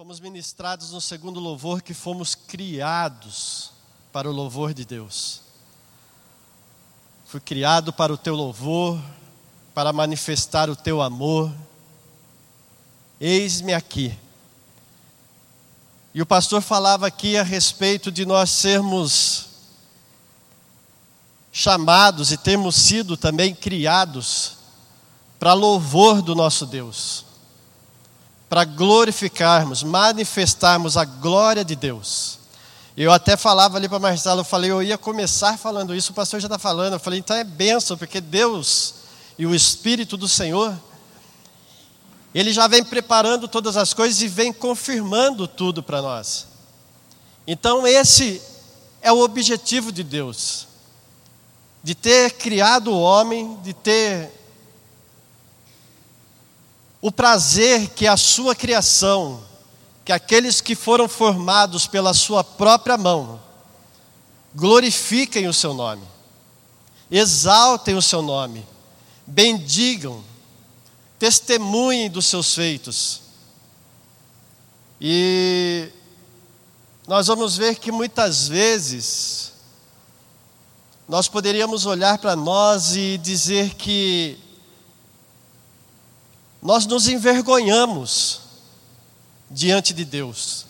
Fomos ministrados no segundo louvor que fomos criados para o louvor de Deus. Fui criado para o teu louvor, para manifestar o teu amor. Eis-me aqui. E o pastor falava aqui a respeito de nós sermos chamados e termos sido também criados para louvor do nosso Deus para glorificarmos, manifestarmos a glória de Deus. Eu até falava ali para Marcelo, eu falei, eu ia começar falando isso, o pastor já está falando. Eu falei, então é bênção, porque Deus e o Espírito do Senhor, Ele já vem preparando todas as coisas e vem confirmando tudo para nós. Então, esse é o objetivo de Deus, de ter criado o homem, de ter o prazer que a sua criação, que aqueles que foram formados pela sua própria mão, glorifiquem o seu nome, exaltem o seu nome, bendigam, testemunhem dos seus feitos. E nós vamos ver que muitas vezes nós poderíamos olhar para nós e dizer que nós nos envergonhamos diante de Deus.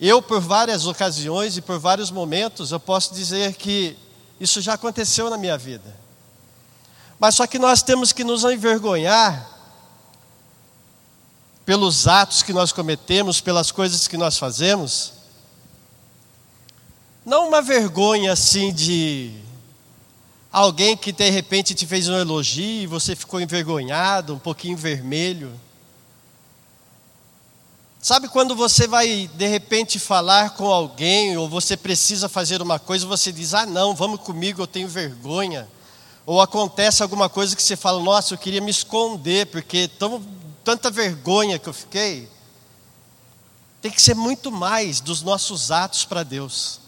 Eu, por várias ocasiões e por vários momentos, eu posso dizer que isso já aconteceu na minha vida. Mas só que nós temos que nos envergonhar pelos atos que nós cometemos, pelas coisas que nós fazemos. Não uma vergonha assim de Alguém que de repente te fez um elogio e você ficou envergonhado, um pouquinho vermelho. Sabe quando você vai de repente falar com alguém ou você precisa fazer uma coisa, você diz: "Ah, não, vamos comigo, eu tenho vergonha". Ou acontece alguma coisa que você fala: "Nossa, eu queria me esconder porque tão, tanta vergonha que eu fiquei". Tem que ser muito mais dos nossos atos para Deus.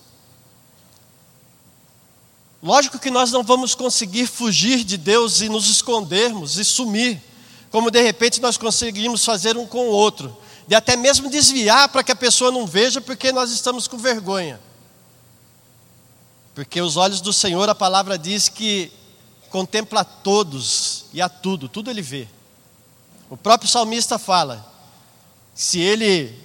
Lógico que nós não vamos conseguir fugir de Deus e nos escondermos e sumir, como de repente nós conseguimos fazer um com o outro, de até mesmo desviar para que a pessoa não veja, porque nós estamos com vergonha. Porque os olhos do Senhor, a palavra diz que contempla a todos e a tudo, tudo ele vê. O próprio salmista fala: se ele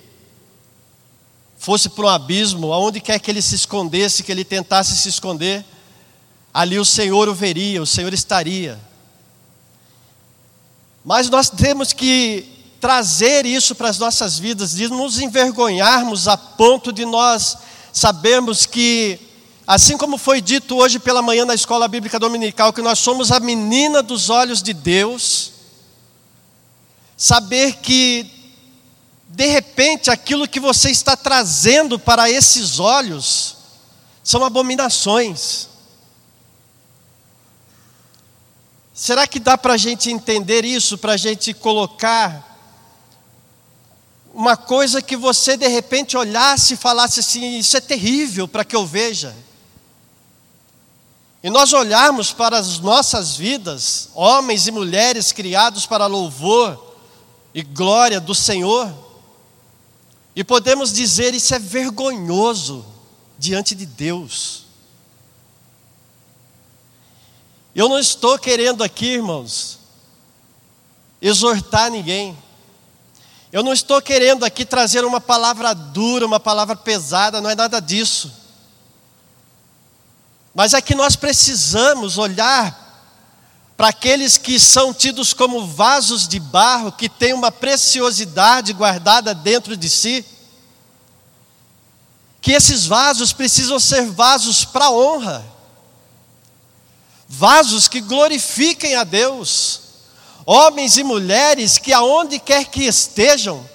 fosse para um abismo, aonde quer que ele se escondesse, que ele tentasse se esconder, ali o Senhor o veria, o Senhor estaria. Mas nós temos que trazer isso para as nossas vidas, de nos envergonharmos a ponto de nós sabermos que, assim como foi dito hoje pela manhã na escola bíblica dominical, que nós somos a menina dos olhos de Deus, saber que, de repente, aquilo que você está trazendo para esses olhos são abominações. Será que dá para a gente entender isso, para a gente colocar uma coisa que você de repente olhasse e falasse assim: Isso é terrível para que eu veja? E nós olharmos para as nossas vidas, homens e mulheres criados para louvor e glória do Senhor, e podemos dizer: Isso é vergonhoso diante de Deus. Eu não estou querendo aqui, irmãos, exortar ninguém. Eu não estou querendo aqui trazer uma palavra dura, uma palavra pesada, não é nada disso. Mas é que nós precisamos olhar para aqueles que são tidos como vasos de barro, que têm uma preciosidade guardada dentro de si, que esses vasos precisam ser vasos para honra vasos que glorifiquem a Deus, homens e mulheres que aonde quer que estejam,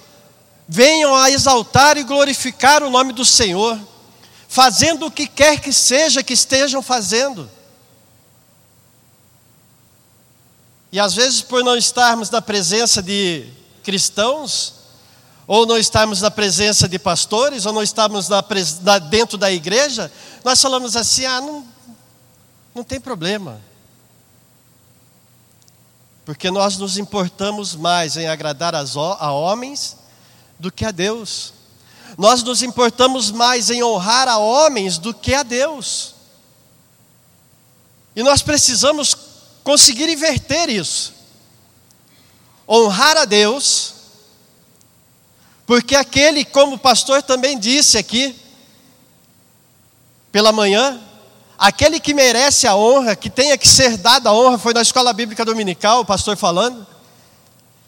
venham a exaltar e glorificar o nome do Senhor, fazendo o que quer que seja que estejam fazendo. E às vezes, por não estarmos na presença de cristãos, ou não estarmos na presença de pastores, ou não estarmos na, dentro da igreja, nós falamos assim: ah, não, não tem problema. porque nós nos importamos mais em agradar a homens do que a Deus. Nós nos importamos mais em honrar a homens do que a Deus. E nós precisamos conseguir inverter isso. Honrar a Deus, porque aquele, como o pastor também disse aqui, pela manhã, aquele que merece a honra, que tenha que ser dada a honra, foi na escola bíblica dominical, o pastor falando,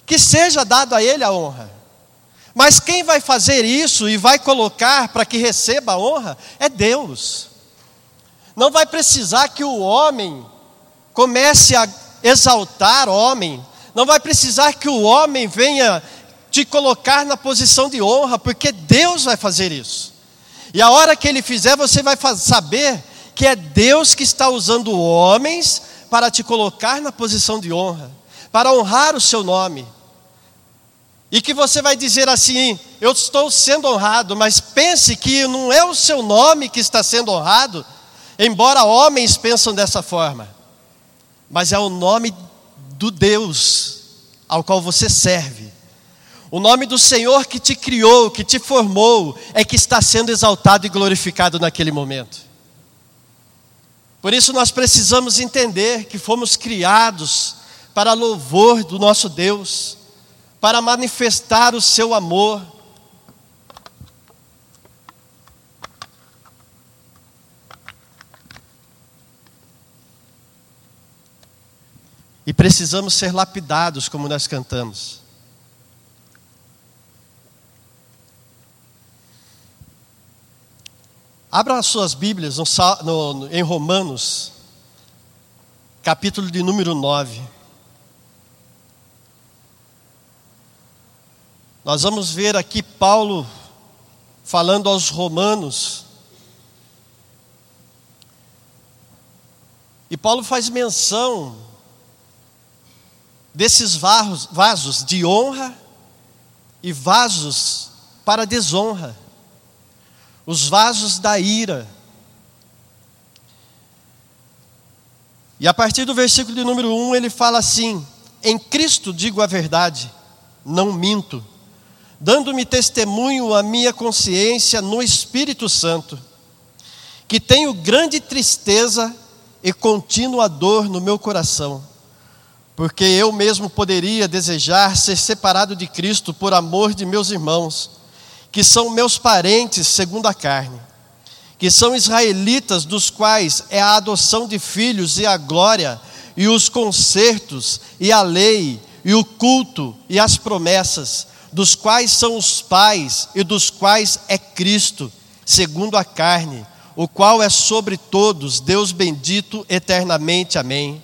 que seja dado a ele a honra. Mas quem vai fazer isso e vai colocar para que receba a honra é Deus. Não vai precisar que o homem comece a exaltar homem, não vai precisar que o homem venha te colocar na posição de honra, porque Deus vai fazer isso. E a hora que ele fizer, você vai saber que é Deus que está usando homens para te colocar na posição de honra, para honrar o seu nome. E que você vai dizer assim: Eu estou sendo honrado, mas pense que não é o seu nome que está sendo honrado, embora homens pensam dessa forma, mas é o nome do Deus ao qual você serve. O nome do Senhor que te criou, que te formou, é que está sendo exaltado e glorificado naquele momento. Por isso nós precisamos entender que fomos criados para louvor do nosso Deus, para manifestar o seu amor. E precisamos ser lapidados, como nós cantamos. Abra as suas Bíblias no, no, em Romanos, capítulo de número 9. Nós vamos ver aqui Paulo falando aos romanos. E Paulo faz menção desses vasos, vasos de honra e vasos para desonra os vasos da ira. E a partir do versículo de número 1 ele fala assim: Em Cristo digo a verdade, não minto, dando-me testemunho a minha consciência no Espírito Santo, que tenho grande tristeza e contínua dor no meu coração, porque eu mesmo poderia desejar ser separado de Cristo por amor de meus irmãos que são meus parentes segundo a carne, que são israelitas, dos quais é a adoção de filhos e a glória, e os concertos, e a lei, e o culto, e as promessas, dos quais são os pais, e dos quais é Cristo, segundo a carne, o qual é sobre todos, Deus bendito eternamente. Amém.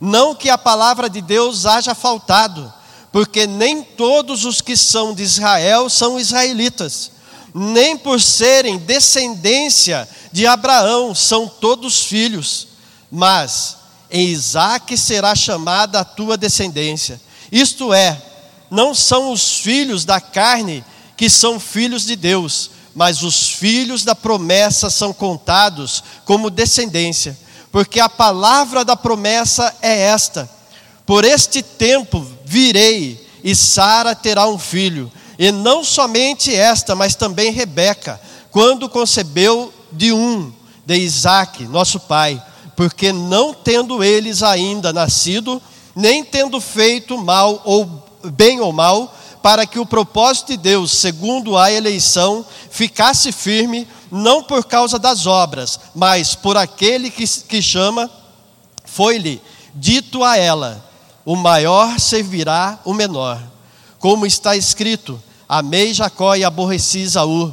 Não que a palavra de Deus haja faltado, porque nem todos os que são de Israel são israelitas, nem por serem descendência de Abraão são todos filhos, mas em Isaque será chamada a tua descendência. Isto é, não são os filhos da carne que são filhos de Deus, mas os filhos da promessa são contados como descendência, porque a palavra da promessa é esta: por este tempo virei, e Sara terá um filho. E não somente esta, mas também Rebeca, quando concebeu de um, de Isaac, nosso pai, porque não tendo eles ainda nascido, nem tendo feito mal ou bem ou mal, para que o propósito de Deus, segundo a eleição, ficasse firme, não por causa das obras, mas por aquele que, que chama, foi-lhe dito a ela: o maior servirá o menor. Como está escrito: Amei Jacó e aborreci Isaú.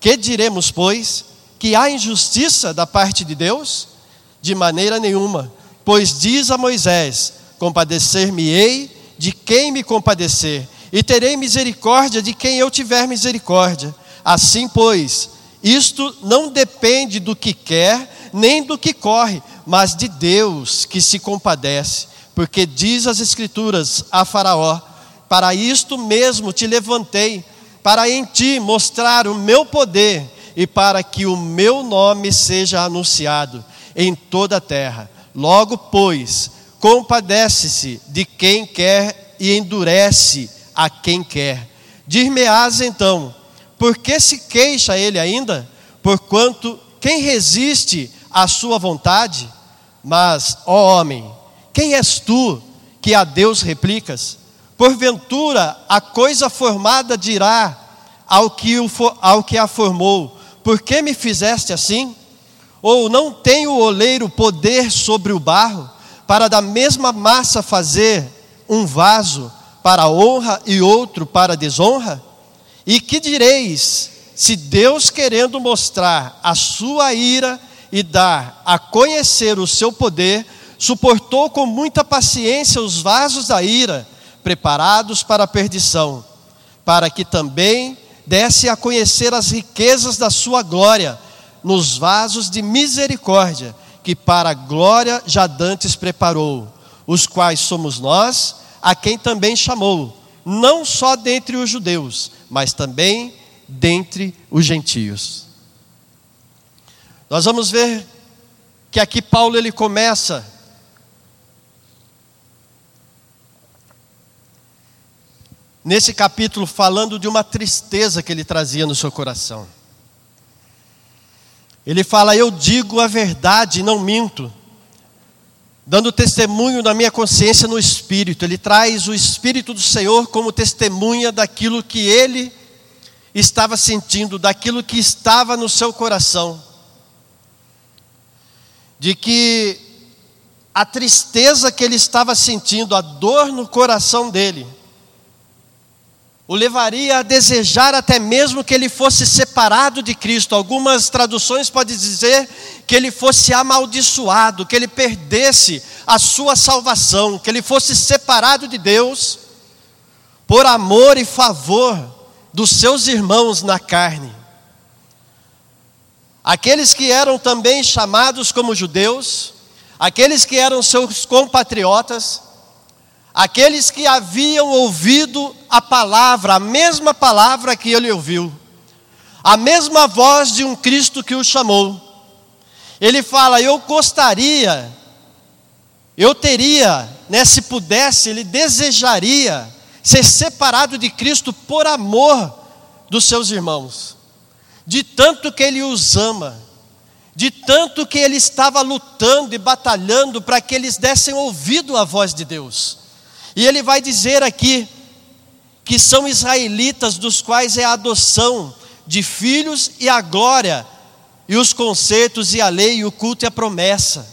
Que diremos, pois? Que há injustiça da parte de Deus? De maneira nenhuma, pois diz a Moisés: Compadecer-me-ei de quem me compadecer, e terei misericórdia de quem eu tiver misericórdia. Assim, pois, isto não depende do que quer, nem do que corre, mas de Deus que se compadece porque diz as Escrituras a Faraó: Para isto mesmo te levantei, para em ti mostrar o meu poder e para que o meu nome seja anunciado em toda a terra. Logo, pois, compadece-se de quem quer e endurece a quem quer. Dir-me-ás então, por que se queixa ele ainda? Porquanto quem resiste à sua vontade? Mas, ó homem, quem és tu que a Deus replicas? Porventura a coisa formada dirá ao que, o, ao que a formou: Por que me fizeste assim? Ou não tem o oleiro poder sobre o barro, para da mesma massa fazer um vaso para honra e outro para desonra? E que direis, se Deus, querendo mostrar a sua ira e dar a conhecer o seu poder, suportou com muita paciência os vasos da ira, preparados para a perdição, para que também desse a conhecer as riquezas da sua glória nos vasos de misericórdia que para a glória já dantes preparou, os quais somos nós, a quem também chamou, não só dentre os judeus, mas também dentre os gentios. Nós vamos ver que aqui Paulo ele começa nesse capítulo falando de uma tristeza que ele trazia no seu coração. Ele fala: Eu digo a verdade, não minto, dando testemunho da minha consciência no Espírito. Ele traz o Espírito do Senhor como testemunha daquilo que ele estava sentindo, daquilo que estava no seu coração. De que a tristeza que ele estava sentindo, a dor no coração dele, o levaria a desejar até mesmo que ele fosse separado de Cristo. Algumas traduções podem dizer que ele fosse amaldiçoado, que ele perdesse a sua salvação, que ele fosse separado de Deus por amor e favor dos seus irmãos na carne. Aqueles que eram também chamados como judeus, aqueles que eram seus compatriotas, aqueles que haviam ouvido a palavra, a mesma palavra que ele ouviu, a mesma voz de um Cristo que o chamou. Ele fala: Eu gostaria, eu teria, né, se pudesse, ele desejaria ser separado de Cristo por amor dos seus irmãos, de tanto que ele os ama, de tanto que ele estava lutando e batalhando para que eles dessem ouvido à voz de Deus. E ele vai dizer aqui que são israelitas, dos quais é a adoção de filhos e a glória, e os concertos e a lei, e o culto e a promessa.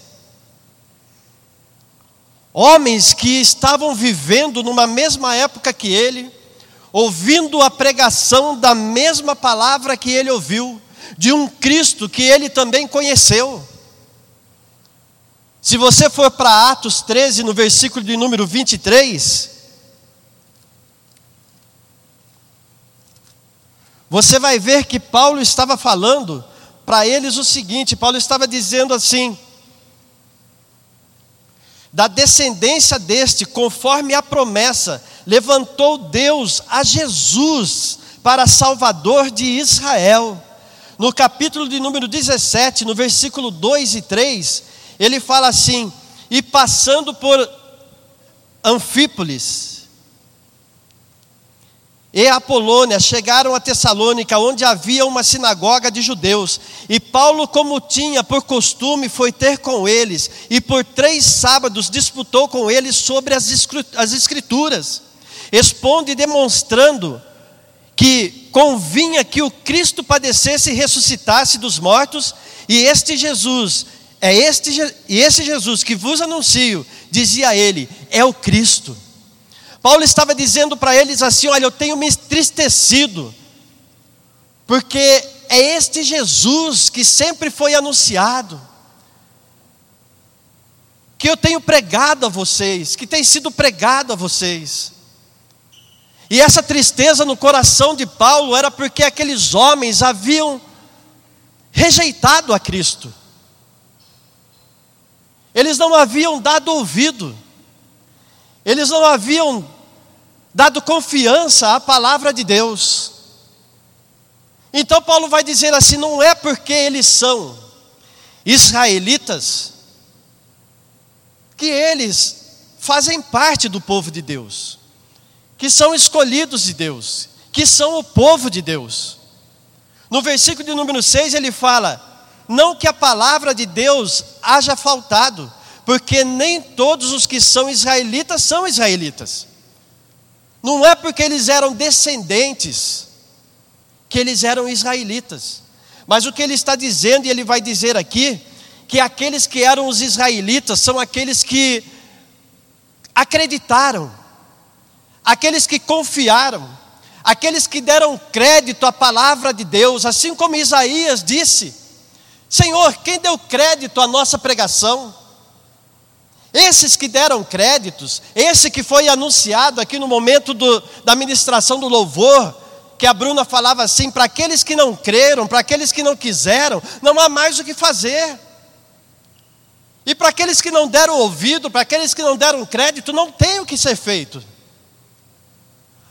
Homens que estavam vivendo numa mesma época que ele, ouvindo a pregação da mesma palavra que ele ouviu, de um Cristo que ele também conheceu. Se você for para Atos 13, no versículo de número 23, você vai ver que Paulo estava falando para eles o seguinte: Paulo estava dizendo assim, da descendência deste, conforme a promessa, levantou Deus a Jesus para Salvador de Israel. No capítulo de número 17, no versículo 2 e 3, ele fala assim: e passando por Anfípolis e Apolônia, chegaram a Tessalônica, onde havia uma sinagoga de judeus. E Paulo, como tinha por costume, foi ter com eles, e por três sábados disputou com eles sobre as Escrituras, expondo e demonstrando que convinha que o Cristo padecesse e ressuscitasse dos mortos, e este Jesus é este, e esse Jesus que vos anuncio, dizia ele, é o Cristo. Paulo estava dizendo para eles assim: Olha, eu tenho me entristecido, porque é este Jesus que sempre foi anunciado, que eu tenho pregado a vocês, que tem sido pregado a vocês. E essa tristeza no coração de Paulo era porque aqueles homens haviam rejeitado a Cristo. Eles não haviam dado ouvido, eles não haviam dado confiança à palavra de Deus. Então Paulo vai dizer assim: não é porque eles são israelitas que eles fazem parte do povo de Deus, que são escolhidos de Deus, que são o povo de Deus. No versículo de número 6 ele fala: Não que a palavra de Deus haja faltado, porque nem todos os que são israelitas são israelitas. Não é porque eles eram descendentes que eles eram israelitas. Mas o que ele está dizendo, e ele vai dizer aqui, que aqueles que eram os israelitas são aqueles que acreditaram, aqueles que confiaram, aqueles que deram crédito à palavra de Deus, assim como Isaías disse: Senhor, quem deu crédito à nossa pregação? Esses que deram créditos, esse que foi anunciado aqui no momento do, da ministração do louvor, que a Bruna falava assim: para aqueles que não creram, para aqueles que não quiseram, não há mais o que fazer. E para aqueles que não deram ouvido, para aqueles que não deram crédito, não tem o que ser feito.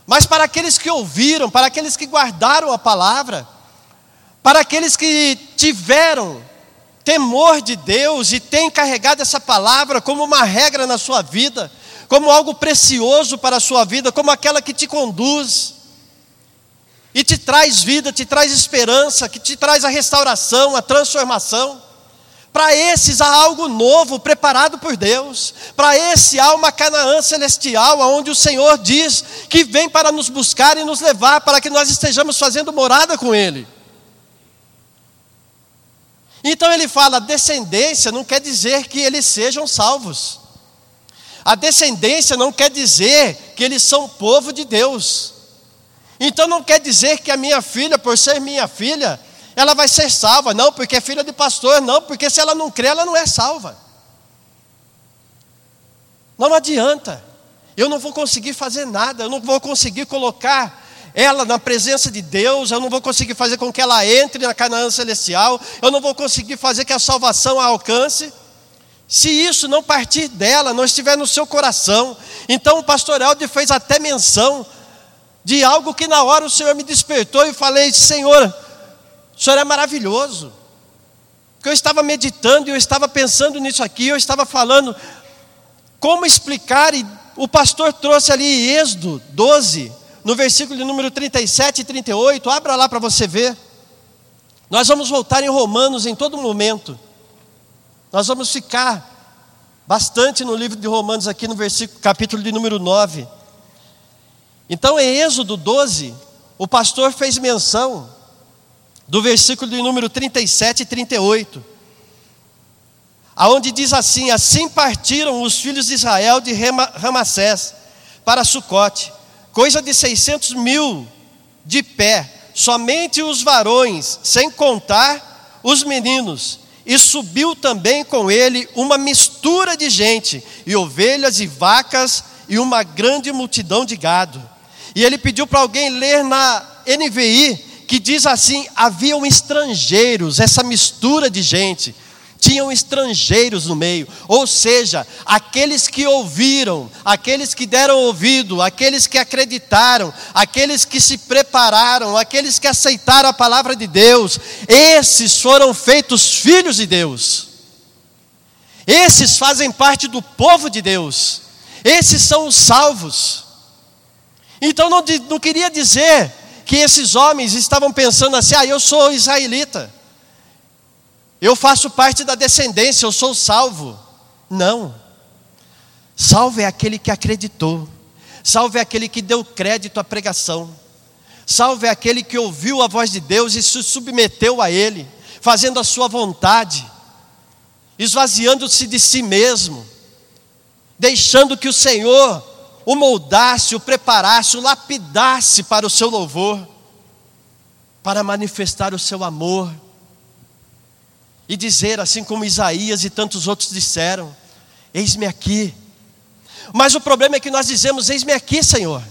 Mas para aqueles que ouviram, para aqueles que guardaram a palavra, para aqueles que tiveram temor de Deus e têm carregado essa palavra como uma regra na sua vida, como algo precioso para a sua vida, como aquela que te conduz e te traz vida, te traz esperança, que te traz a restauração, a transformação. Para esses há algo novo preparado por Deus. Para esse há uma Canaã celestial, onde o Senhor diz que vem para nos buscar e nos levar para que nós estejamos fazendo morada com Ele. Então ele fala: descendência não quer dizer que eles sejam salvos. A descendência não quer dizer que eles são povo de Deus. Então não quer dizer que a minha filha, por ser minha filha, ela vai ser salva. Não, porque é filha de pastor. Não, porque se ela não crê, ela não é salva. Não adianta. Eu não vou conseguir fazer nada. Eu não vou conseguir colocar ela na presença de Deus. Eu não vou conseguir fazer com que ela entre na Canaã celestial. Eu não vou conseguir fazer que a salvação a alcance. Se isso não partir dela, não estiver no seu coração. Então o pastor Helder fez até menção de algo que na hora o Senhor me despertou e falei: Senhor, o Senhor é maravilhoso. Porque eu estava meditando e eu estava pensando nisso aqui, eu estava falando como explicar, e o pastor trouxe ali Êxodo 12, no versículo de número 37 e 38, abra lá para você ver. Nós vamos voltar em Romanos em todo momento. Nós vamos ficar bastante no livro de Romanos aqui no versículo, capítulo de número 9. Então em Êxodo 12, o pastor fez menção do versículo de número 37 e 38, aonde diz assim: Assim partiram os filhos de Israel de Ramassés para Sucote, coisa de 600 mil de pé, somente os varões, sem contar os meninos. E subiu também com ele uma mistura de gente, e ovelhas e vacas, e uma grande multidão de gado. E ele pediu para alguém ler na NVI, que diz assim: haviam estrangeiros, essa mistura de gente, tinham estrangeiros no meio, ou seja, aqueles que ouviram, aqueles que deram ouvido, aqueles que acreditaram, aqueles que se prepararam, aqueles que aceitaram a palavra de Deus, esses foram feitos filhos de Deus, esses fazem parte do povo de Deus, esses são os salvos. Então não, não queria dizer que esses homens estavam pensando assim: ah, eu sou israelita, eu faço parte da descendência, eu sou salvo. Não. Salvo é aquele que acreditou, salvo é aquele que deu crédito à pregação, salvo é aquele que ouviu a voz de Deus e se submeteu a Ele, fazendo a sua vontade, esvaziando-se de si mesmo, deixando que o Senhor o moldasse, o preparasse, o lapidasse para o seu louvor, para manifestar o seu amor e dizer, assim como Isaías e tantos outros disseram: Eis-me aqui. Mas o problema é que nós dizemos: Eis-me aqui, Senhor.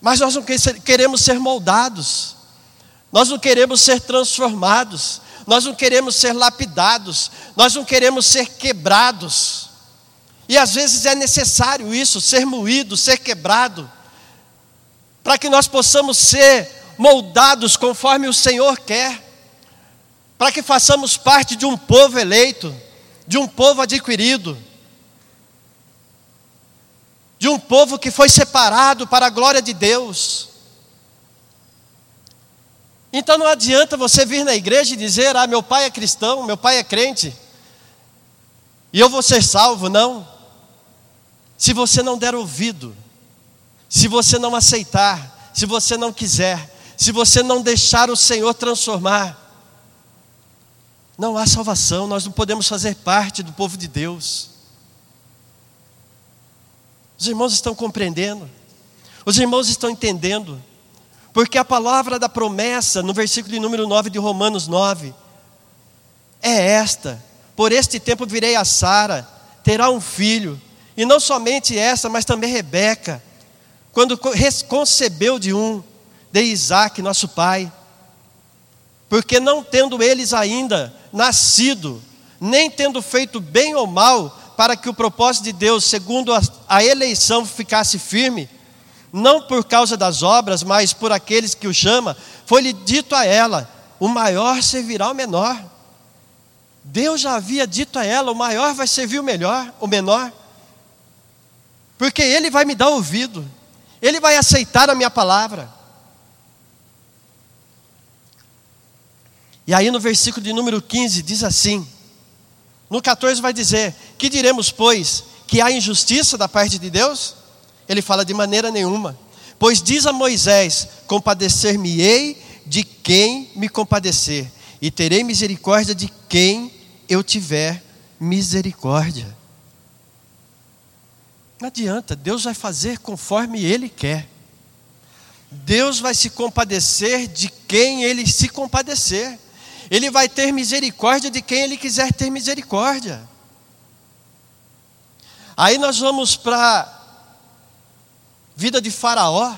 Mas nós não queremos ser moldados, nós não queremos ser transformados, nós não queremos ser lapidados, nós não queremos ser quebrados. E às vezes é necessário isso, ser moído, ser quebrado, para que nós possamos ser moldados conforme o Senhor quer, para que façamos parte de um povo eleito, de um povo adquirido, de um povo que foi separado para a glória de Deus. Então não adianta você vir na igreja e dizer: Ah, meu pai é cristão, meu pai é crente, e eu vou ser salvo. Não. Se você não der ouvido, se você não aceitar, se você não quiser, se você não deixar o Senhor transformar, não há salvação, nós não podemos fazer parte do povo de Deus. Os irmãos estão compreendendo, os irmãos estão entendendo, porque a palavra da promessa, no versículo de número 9 de Romanos 9, é esta: Por este tempo virei a Sara, terá um filho, e não somente essa, mas também Rebeca, quando concebeu de um, de Isaac, nosso pai, porque não tendo eles ainda nascido, nem tendo feito bem ou mal, para que o propósito de Deus, segundo a, a eleição, ficasse firme, não por causa das obras, mas por aqueles que o chama, foi-lhe dito a ela: o maior servirá ao menor. Deus já havia dito a ela: o maior vai servir o melhor, o menor, porque ele vai me dar ouvido, ele vai aceitar a minha palavra. E aí no versículo de número 15 diz assim: no 14 vai dizer: Que diremos, pois, que há injustiça da parte de Deus? Ele fala de maneira nenhuma. Pois diz a Moisés: Compadecer-me-ei de quem me compadecer, e terei misericórdia de quem eu tiver misericórdia. Não adianta, Deus vai fazer conforme Ele quer. Deus vai se compadecer de quem Ele se compadecer. Ele vai ter misericórdia de quem Ele quiser ter misericórdia. Aí nós vamos para a vida de Faraó.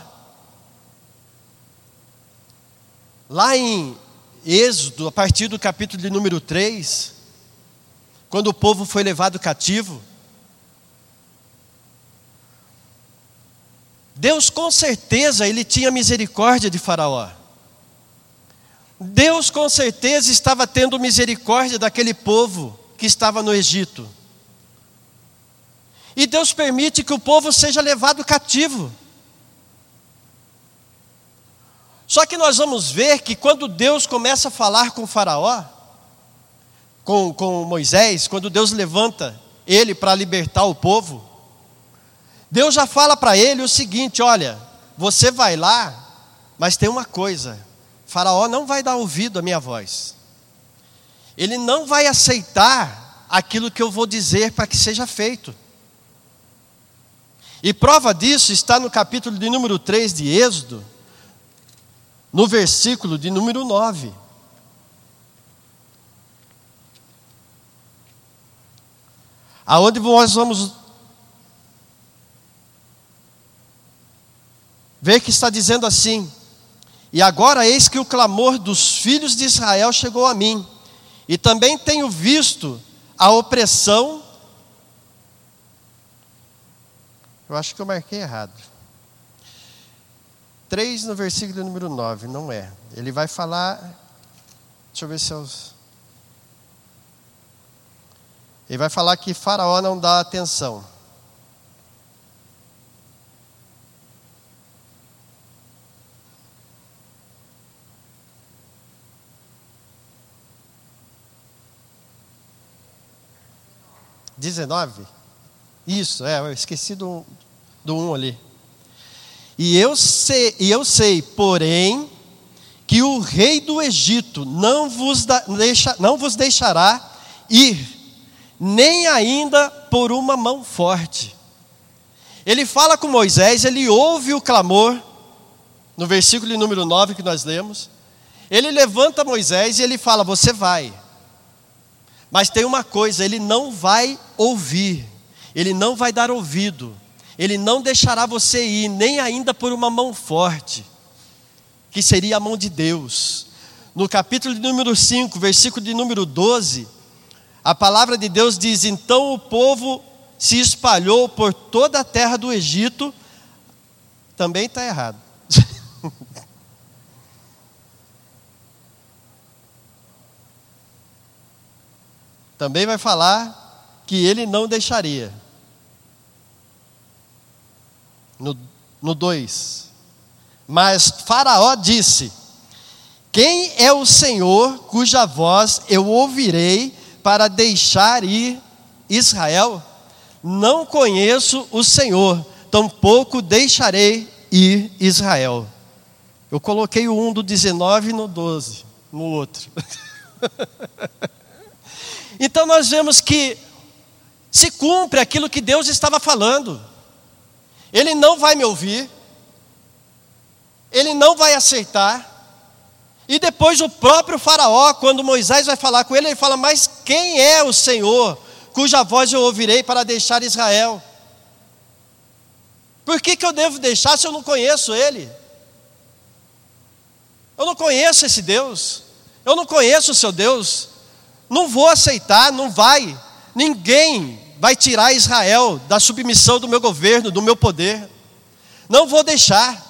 Lá em Êxodo, a partir do capítulo de número 3, quando o povo foi levado cativo, Deus com certeza ele tinha misericórdia de Faraó. Deus com certeza estava tendo misericórdia daquele povo que estava no Egito. E Deus permite que o povo seja levado cativo. Só que nós vamos ver que quando Deus começa a falar com Faraó, com, com Moisés, quando Deus levanta ele para libertar o povo, Deus já fala para ele o seguinte: olha, você vai lá, mas tem uma coisa, Faraó não vai dar ouvido à minha voz. Ele não vai aceitar aquilo que eu vou dizer para que seja feito. E prova disso está no capítulo de número 3 de Êxodo, no versículo de número 9. Aonde nós vamos ver que está dizendo assim: e agora eis que o clamor dos filhos de Israel chegou a mim, e também tenho visto a opressão. Eu acho que eu marquei errado. 3 no versículo número 9, não é. Ele vai falar. Deixa eu ver se eu. Ele vai falar que Faraó não dá atenção. 19? Isso, é, eu esqueci do, do 1 ali. E eu sei, e eu sei, porém, que o rei do Egito não vos, da, deixa, não vos deixará ir, nem ainda por uma mão forte. Ele fala com Moisés, ele ouve o clamor, no versículo número 9 que nós lemos. Ele levanta Moisés e ele fala: Você vai. Mas tem uma coisa, ele não vai ouvir, ele não vai dar ouvido, ele não deixará você ir, nem ainda por uma mão forte, que seria a mão de Deus. No capítulo de número 5, versículo de número 12, a palavra de Deus diz: Então o povo se espalhou por toda a terra do Egito, também está errado. também vai falar que ele não deixaria. no 2. Mas Faraó disse: Quem é o Senhor cuja voz eu ouvirei para deixar ir Israel? Não conheço o Senhor, tampouco deixarei ir Israel. Eu coloquei o 1 do 19 no 12, no outro. então nós vemos que se cumpre aquilo que Deus estava falando. Ele não vai me ouvir, ele não vai aceitar. E depois o próprio Faraó, quando Moisés vai falar com ele, ele fala: Mas quem é o Senhor, cuja voz eu ouvirei para deixar Israel? Por que, que eu devo deixar se eu não conheço ele? Eu não conheço esse Deus, eu não conheço o seu Deus, não vou aceitar, não vai, ninguém vai tirar Israel da submissão do meu governo, do meu poder, não vou deixar.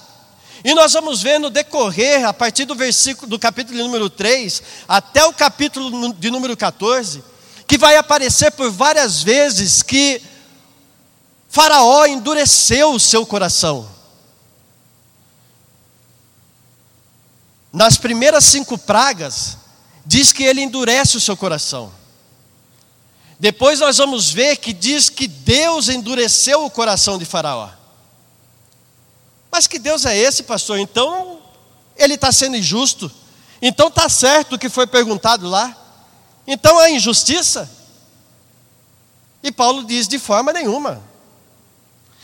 E nós vamos ver no decorrer, a partir do versículo do capítulo número 3 até o capítulo de número 14, que vai aparecer por várias vezes que Faraó endureceu o seu coração. Nas primeiras cinco pragas, diz que ele endurece o seu coração. Depois nós vamos ver que diz que Deus endureceu o coração de Faraó. Mas que Deus é esse, pastor? Então, ele está sendo injusto. Então, está certo o que foi perguntado lá. Então, é injustiça? E Paulo diz: de forma nenhuma.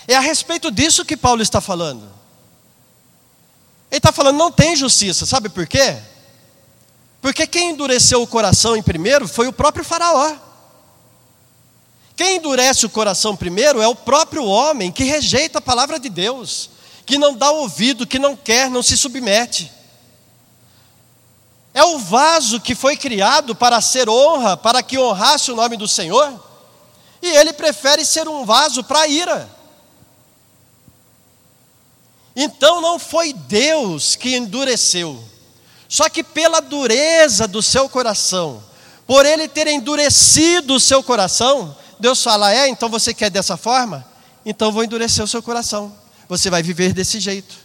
É a respeito disso que Paulo está falando. Ele está falando, não tem justiça, sabe por quê? Porque quem endureceu o coração em primeiro foi o próprio Faraó. Quem endurece o coração primeiro é o próprio homem que rejeita a palavra de Deus que não dá ouvido, que não quer, não se submete. É o vaso que foi criado para ser honra, para que honrasse o nome do Senhor, e ele prefere ser um vaso para ira. Então não foi Deus que endureceu, só que pela dureza do seu coração, por ele ter endurecido o seu coração, Deus fala: É, então você quer dessa forma? Então vou endurecer o seu coração você vai viver desse jeito.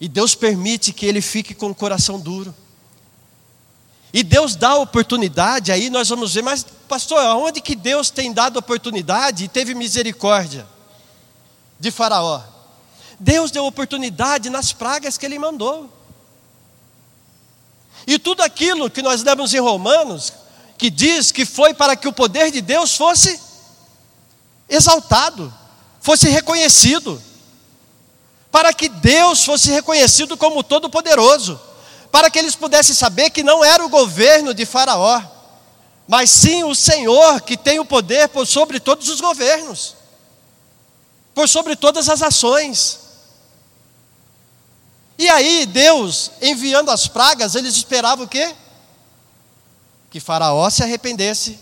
E Deus permite que ele fique com o coração duro. E Deus dá oportunidade, aí nós vamos ver, mas pastor, aonde que Deus tem dado oportunidade e teve misericórdia de Faraó? Deus deu oportunidade nas pragas que ele mandou. E tudo aquilo que nós lemos em Romanos, que diz que foi para que o poder de Deus fosse exaltado fosse reconhecido, para que Deus fosse reconhecido como Todo-Poderoso, para que eles pudessem saber que não era o governo de Faraó, mas sim o Senhor que tem o poder por sobre todos os governos, por sobre todas as ações. E aí, Deus, enviando as pragas, eles esperavam o quê? Que Faraó se arrependesse,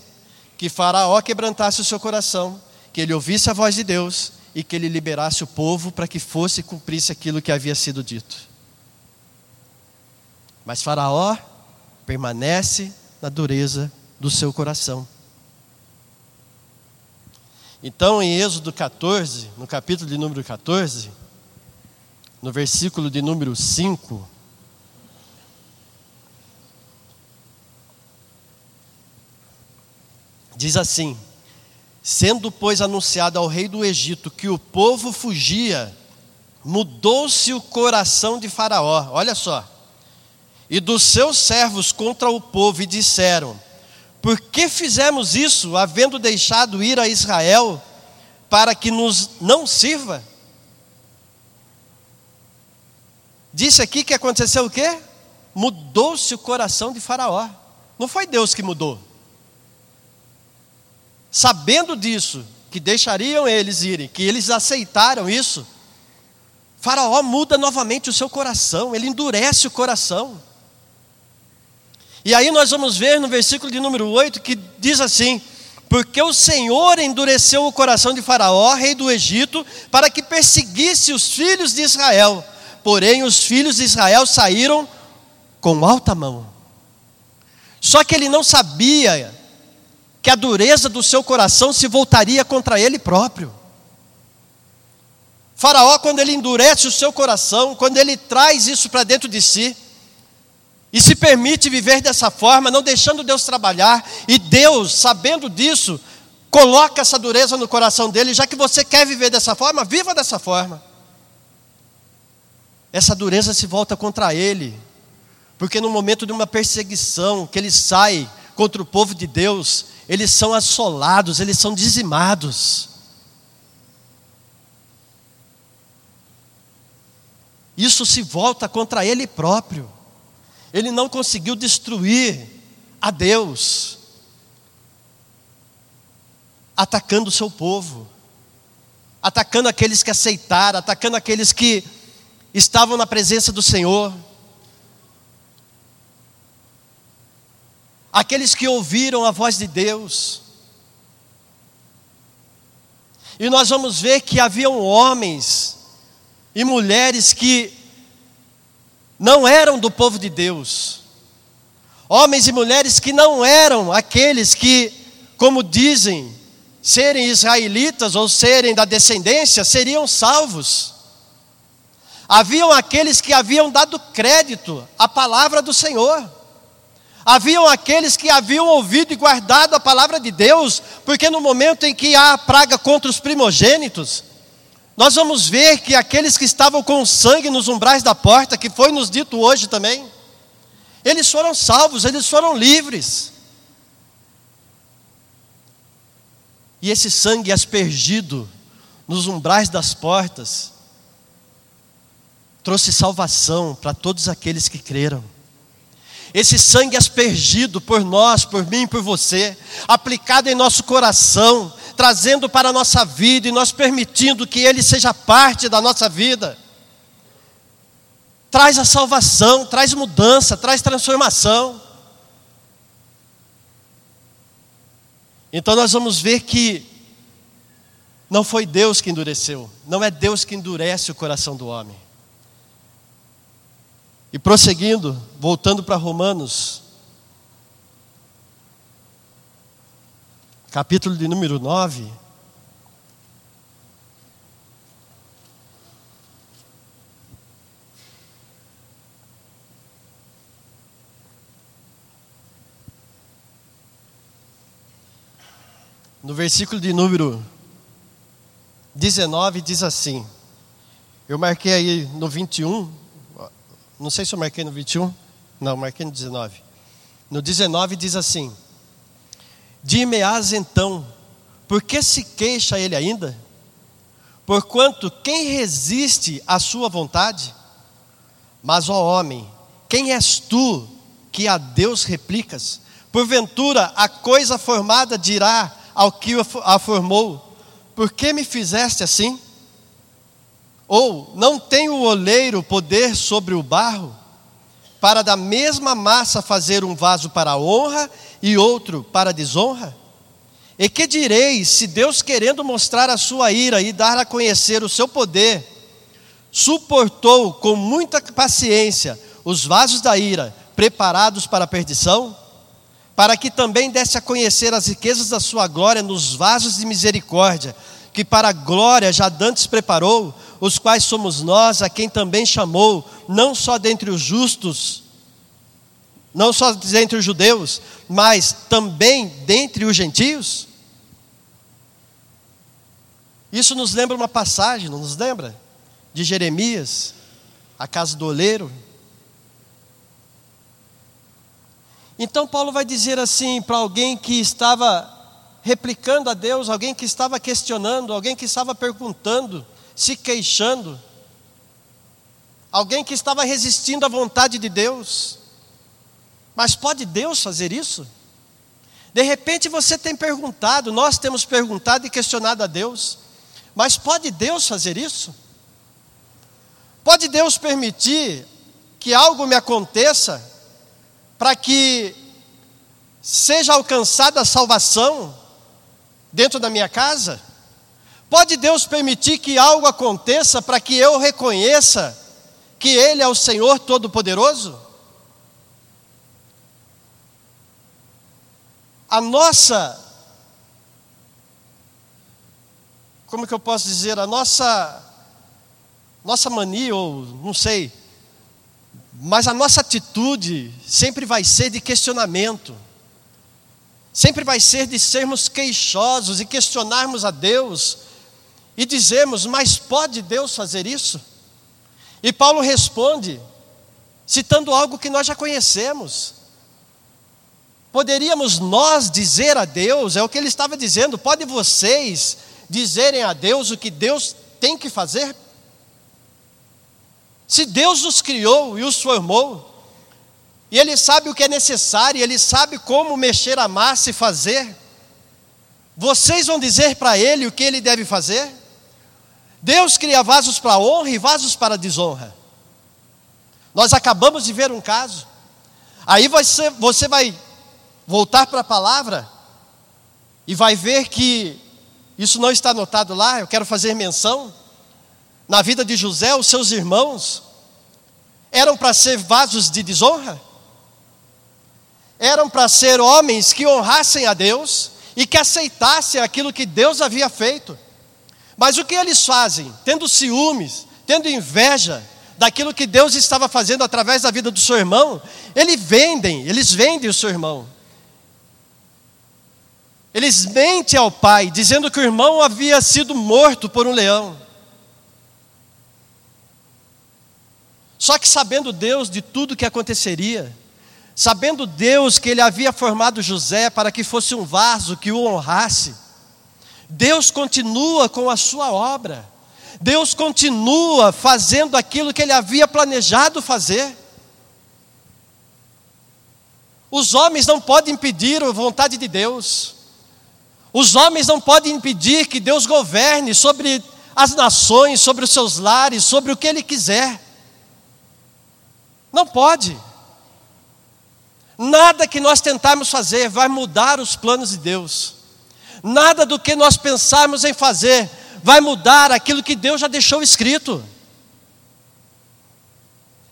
que Faraó quebrantasse o seu coração, que ele ouvisse a voz de Deus e que ele liberasse o povo para que fosse e cumprisse aquilo que havia sido dito. Mas Faraó permanece na dureza do seu coração. Então, em Êxodo 14, no capítulo de número 14, no versículo de número 5, diz assim: Sendo, pois, anunciado ao rei do Egito que o povo fugia, mudou-se o coração de Faraó, olha só, e dos seus servos contra o povo, e disseram: Por que fizemos isso, havendo deixado ir a Israel, para que nos não sirva? Disse aqui que aconteceu o quê? Mudou-se o coração de Faraó. Não foi Deus que mudou sabendo disso, que deixariam eles irem, que eles aceitaram isso, Faraó muda novamente o seu coração, ele endurece o coração. E aí nós vamos ver no versículo de número 8 que diz assim: Porque o Senhor endureceu o coração de Faraó, rei do Egito, para que perseguisse os filhos de Israel. Porém, os filhos de Israel saíram com alta mão. Só que ele não sabia que a dureza do seu coração se voltaria contra ele próprio. Faraó, quando ele endurece o seu coração, quando ele traz isso para dentro de si, e se permite viver dessa forma, não deixando Deus trabalhar, e Deus, sabendo disso, coloca essa dureza no coração dele, já que você quer viver dessa forma, viva dessa forma. Essa dureza se volta contra ele, porque no momento de uma perseguição que ele sai contra o povo de Deus, eles são assolados, eles são dizimados. Isso se volta contra ele próprio. Ele não conseguiu destruir a Deus, atacando o seu povo, atacando aqueles que aceitaram, atacando aqueles que estavam na presença do Senhor. Aqueles que ouviram a voz de Deus. E nós vamos ver que haviam homens e mulheres que não eram do povo de Deus. Homens e mulheres que não eram aqueles que, como dizem, serem israelitas ou serem da descendência, seriam salvos. Haviam aqueles que haviam dado crédito à palavra do Senhor. Haviam aqueles que haviam ouvido e guardado a palavra de Deus, porque no momento em que há a praga contra os primogênitos, nós vamos ver que aqueles que estavam com sangue nos umbrais da porta, que foi nos dito hoje também, eles foram salvos, eles foram livres. E esse sangue aspergido nos umbrais das portas trouxe salvação para todos aqueles que creram esse sangue aspergido por nós, por mim, por você, aplicado em nosso coração, trazendo para a nossa vida e nós permitindo que ele seja parte da nossa vida, traz a salvação, traz mudança, traz transformação. Então nós vamos ver que não foi Deus que endureceu, não é Deus que endurece o coração do homem. E prosseguindo, voltando para Romanos, capítulo de número 9. No versículo de número 19 diz assim: Eu marquei aí no 21, não sei se eu marquei no 21. Não, marquei no 19. No 19 diz assim: Dimeás então, por que se queixa ele ainda? Porquanto quem resiste à sua vontade? Mas, ó homem, quem és tu que a Deus replicas? Porventura a coisa formada dirá ao que a formou: Por que me fizeste assim? Ou não tem o oleiro poder sobre o barro, para da mesma massa fazer um vaso para honra e outro para desonra? E que direis se Deus, querendo mostrar a sua ira e dar a conhecer o seu poder, suportou com muita paciência os vasos da ira preparados para a perdição? Para que também desse a conhecer as riquezas da sua glória nos vasos de misericórdia, que para a glória já dantes preparou, os quais somos nós, a quem também chamou, não só dentre os justos, não só dentre os judeus, mas também dentre os gentios? Isso nos lembra uma passagem, não nos lembra? De Jeremias, a casa do oleiro. Então Paulo vai dizer assim para alguém que estava replicando a Deus, alguém que estava questionando, alguém que estava perguntando, se queixando, alguém que estava resistindo à vontade de Deus. Mas pode Deus fazer isso? De repente você tem perguntado, nós temos perguntado e questionado a Deus, mas pode Deus fazer isso? Pode Deus permitir que algo me aconteça para que seja alcançada a salvação dentro da minha casa? Pode Deus permitir que algo aconteça para que eu reconheça que Ele é o Senhor Todo-Poderoso? A nossa, como que eu posso dizer, a nossa nossa mania, ou não sei, mas a nossa atitude sempre vai ser de questionamento, sempre vai ser de sermos queixosos e questionarmos a Deus e dizermos: Mas pode Deus fazer isso? E Paulo responde, citando algo que nós já conhecemos. Poderíamos nós dizer a Deus, é o que ele estava dizendo, pode vocês dizerem a Deus o que Deus tem que fazer? Se Deus os criou e os formou, e Ele sabe o que é necessário, Ele sabe como mexer a massa e fazer, vocês vão dizer para Ele o que Ele deve fazer? Deus cria vasos para honra e vasos para desonra. Nós acabamos de ver um caso. Aí você, você vai voltar para a palavra e vai ver que isso não está anotado lá, eu quero fazer menção. Na vida de José, os seus irmãos eram para ser vasos de desonra? Eram para ser homens que honrassem a Deus e que aceitassem aquilo que Deus havia feito. Mas o que eles fazem? Tendo ciúmes, tendo inveja daquilo que Deus estava fazendo através da vida do seu irmão, eles vendem, eles vendem o seu irmão. Eles mentem ao pai, dizendo que o irmão havia sido morto por um leão. Só que sabendo Deus de tudo que aconteceria, sabendo Deus que ele havia formado José para que fosse um vaso que o honrasse, Deus continua com a sua obra. Deus continua fazendo aquilo que ele havia planejado fazer. Os homens não podem impedir a vontade de Deus. Os homens não podem impedir que Deus governe sobre as nações, sobre os seus lares, sobre o que Ele quiser. Não pode. Nada que nós tentarmos fazer vai mudar os planos de Deus. Nada do que nós pensarmos em fazer vai mudar aquilo que Deus já deixou escrito.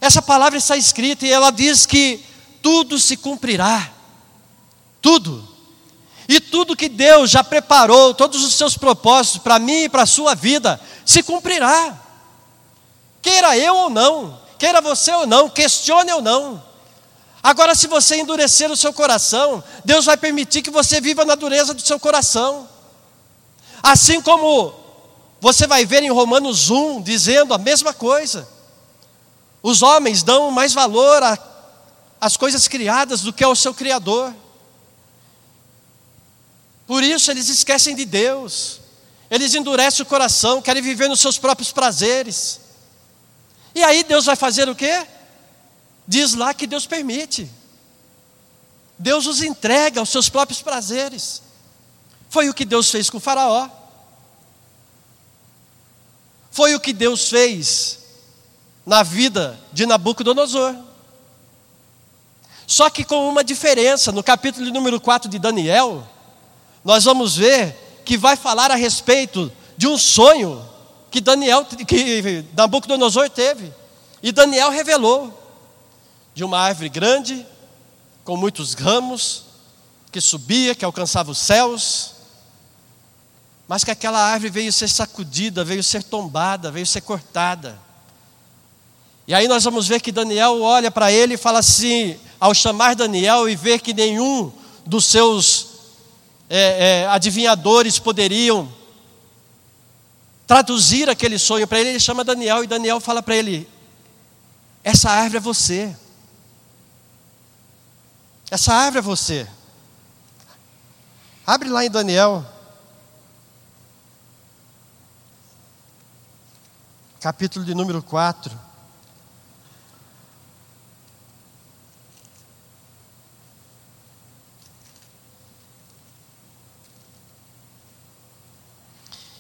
Essa palavra está escrita e ela diz que tudo se cumprirá. Tudo. E tudo que Deus já preparou, todos os seus propósitos para mim e para a sua vida, se cumprirá. Queira eu ou não, queira você ou não, questione ou não. Agora, se você endurecer o seu coração, Deus vai permitir que você viva na dureza do seu coração. Assim como você vai ver em Romanos 1 dizendo a mesma coisa. Os homens dão mais valor às coisas criadas do que ao seu Criador. Por isso eles esquecem de Deus, eles endurecem o coração, querem viver nos seus próprios prazeres. E aí Deus vai fazer o quê? Diz lá que Deus permite. Deus os entrega aos seus próprios prazeres. Foi o que Deus fez com Faraó. Foi o que Deus fez na vida de Nabucodonosor. Só que com uma diferença, no capítulo número 4 de Daniel, nós vamos ver que vai falar a respeito de um sonho que Daniel, que Nabucodonosor teve. E Daniel revelou de uma árvore grande, com muitos ramos, que subia, que alcançava os céus, mas que aquela árvore veio ser sacudida, veio ser tombada, veio ser cortada. E aí nós vamos ver que Daniel olha para ele e fala assim, ao chamar Daniel e ver que nenhum dos seus é, é, adivinhadores poderiam traduzir aquele sonho para ele, ele chama Daniel e Daniel fala para ele: Essa árvore é você. Essa árvore é você. Abre lá em Daniel, capítulo de número 4.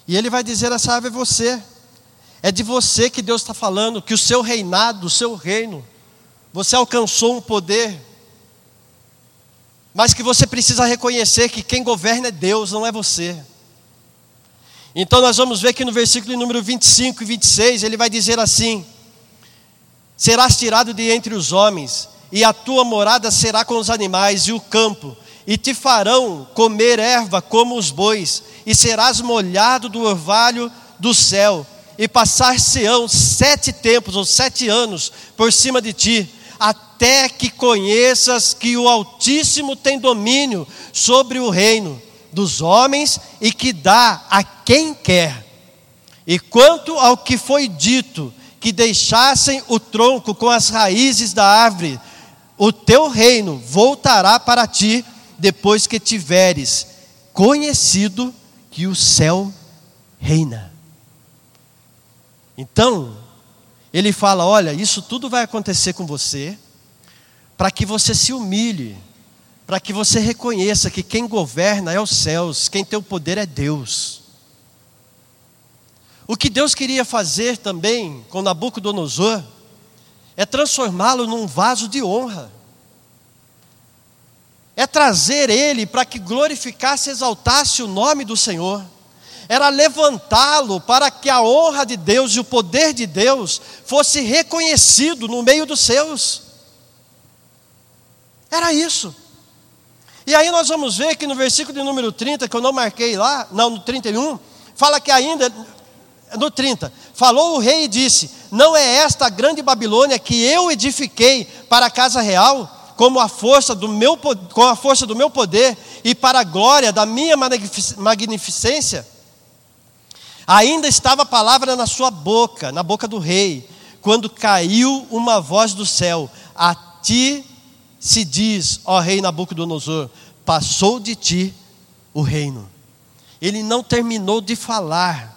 E ele vai dizer: essa árvore é você. É de você que Deus está falando, que o seu reinado, o seu reino, você alcançou um poder, mas que você precisa reconhecer que quem governa é Deus, não é você. Então nós vamos ver que no versículo número 25 e 26 ele vai dizer assim: Serás tirado de entre os homens, e a tua morada será com os animais e o campo, e te farão comer erva como os bois, e serás molhado do orvalho do céu, e passar-se-ão sete tempos ou sete anos por cima de ti, até que conheças que o Altíssimo tem domínio sobre o reino dos homens e que dá a quem quer. E quanto ao que foi dito, que deixassem o tronco com as raízes da árvore, o teu reino voltará para ti depois que tiveres conhecido que o céu reina. Então, ele fala: olha, isso tudo vai acontecer com você, para que você se humilhe, para que você reconheça que quem governa é os céus, quem tem o poder é Deus. O que Deus queria fazer também com Nabucodonosor é transformá-lo num vaso de honra. É trazer ele para que glorificasse e exaltasse o nome do Senhor. Era levantá-lo para que a honra de Deus e o poder de Deus fosse reconhecido no meio dos seus. Era isso. E aí nós vamos ver que no versículo de número 30, que eu não marquei lá, não, no 31, fala que ainda, no 30, falou o rei e disse: Não é esta a grande Babilônia que eu edifiquei para a casa real, como a força do meu, com a força do meu poder e para a glória da minha magnificência? Ainda estava a palavra na sua boca, na boca do rei, quando caiu uma voz do céu: A ti se diz, ó rei Nabucodonosor, passou de ti o reino. Ele não terminou de falar.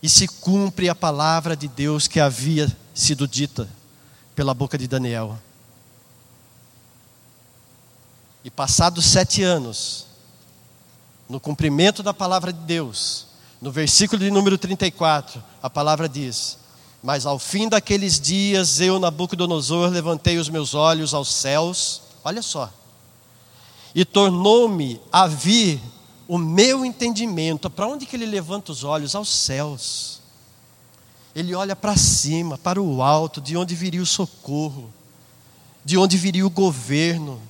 E se cumpre a palavra de Deus que havia sido dita pela boca de Daniel. E passados sete anos, no cumprimento da palavra de Deus, no versículo de número 34, a palavra diz: mas ao fim daqueles dias, eu, Nabucodonosor, levantei os meus olhos aos céus, olha só, e tornou-me a vir o meu entendimento. Para onde que ele levanta os olhos? Aos céus. Ele olha para cima, para o alto, de onde viria o socorro, de onde viria o governo,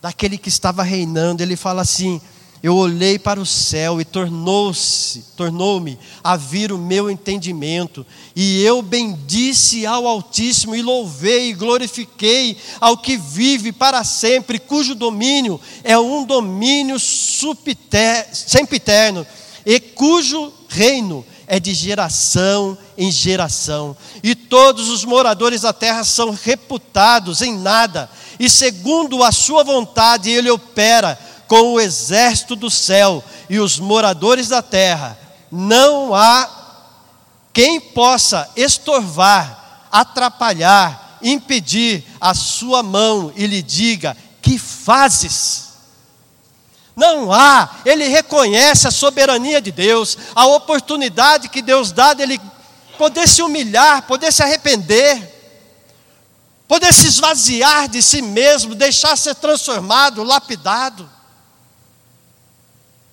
daquele que estava reinando. Ele fala assim: eu olhei para o céu e tornou-se, tornou-me a vir o meu entendimento, e eu bendisse ao Altíssimo e louvei e glorifiquei ao que vive para sempre, cujo domínio é um domínio sempiterno e cujo reino é de geração em geração, e todos os moradores da terra são reputados em nada, e segundo a sua vontade ele opera com o exército do céu e os moradores da terra, não há quem possa estorvar, atrapalhar, impedir a sua mão e lhe diga: Que fazes? Não há, ele reconhece a soberania de Deus, a oportunidade que Deus dá dele poder se humilhar, poder se arrepender, poder se esvaziar de si mesmo, deixar ser transformado, lapidado.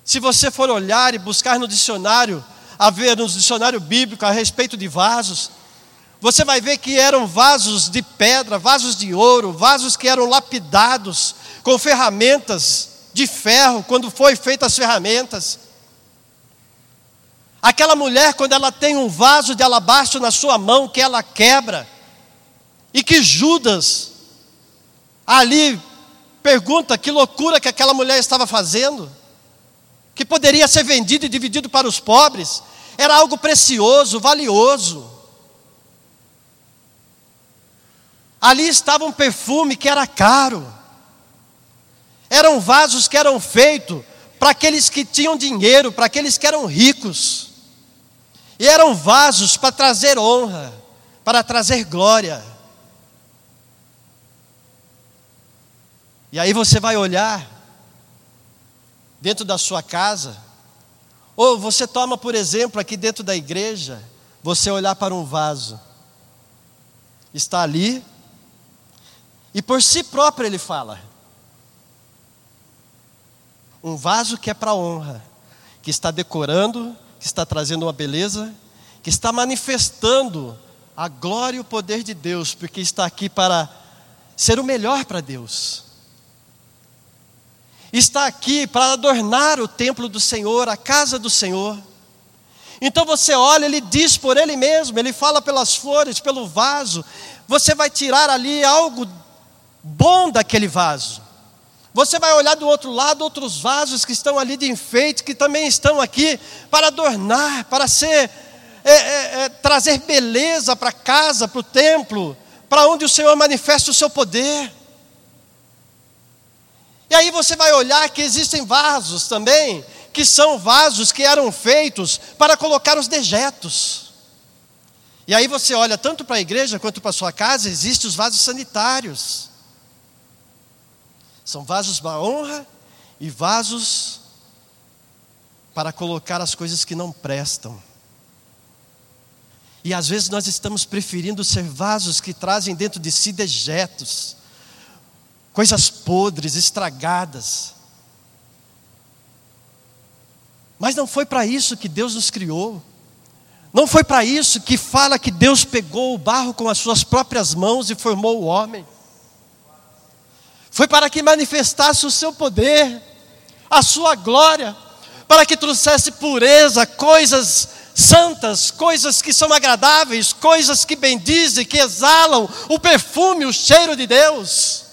Se você for olhar e buscar no dicionário, a ver no dicionário bíblico a respeito de vasos, você vai ver que eram vasos de pedra, vasos de ouro, vasos que eram lapidados com ferramentas de ferro, quando foi feitas as ferramentas. Aquela mulher, quando ela tem um vaso de alabastro na sua mão, que ela quebra, e que Judas ali pergunta que loucura que aquela mulher estava fazendo que poderia ser vendido e dividido para os pobres, era algo precioso, valioso. Ali estava um perfume que era caro. Eram vasos que eram feitos para aqueles que tinham dinheiro, para aqueles que eram ricos. E eram vasos para trazer honra, para trazer glória. E aí você vai olhar dentro da sua casa, ou você toma, por exemplo, aqui dentro da igreja, você olhar para um vaso, está ali, e por si próprio ele fala. Um vaso que é para honra, que está decorando, que está trazendo uma beleza, que está manifestando a glória e o poder de Deus, porque está aqui para ser o melhor para Deus está aqui para adornar o templo do Senhor, a casa do Senhor. Então você olha, ele diz por ele mesmo, ele fala pelas flores, pelo vaso. Você vai tirar ali algo bom daquele vaso. Você vai olhar do outro lado outros vasos que estão ali de enfeite, que também estão aqui para adornar, para ser, é, é, é, trazer beleza para casa, para o templo, para onde o Senhor manifesta o seu poder. E aí você vai olhar que existem vasos também, que são vasos que eram feitos para colocar os dejetos. E aí você olha tanto para a igreja quanto para a sua casa, existem os vasos sanitários. São vasos para honra e vasos para colocar as coisas que não prestam. E às vezes nós estamos preferindo ser vasos que trazem dentro de si dejetos, coisas podres, estragadas. Mas não foi para isso que Deus nos criou. Não foi para isso que fala que Deus pegou o barro com as suas próprias mãos e formou o homem foi para que manifestasse o seu poder, a sua glória, para que trouxesse pureza, coisas santas, coisas que são agradáveis, coisas que bendizem, que exalam o perfume, o cheiro de Deus.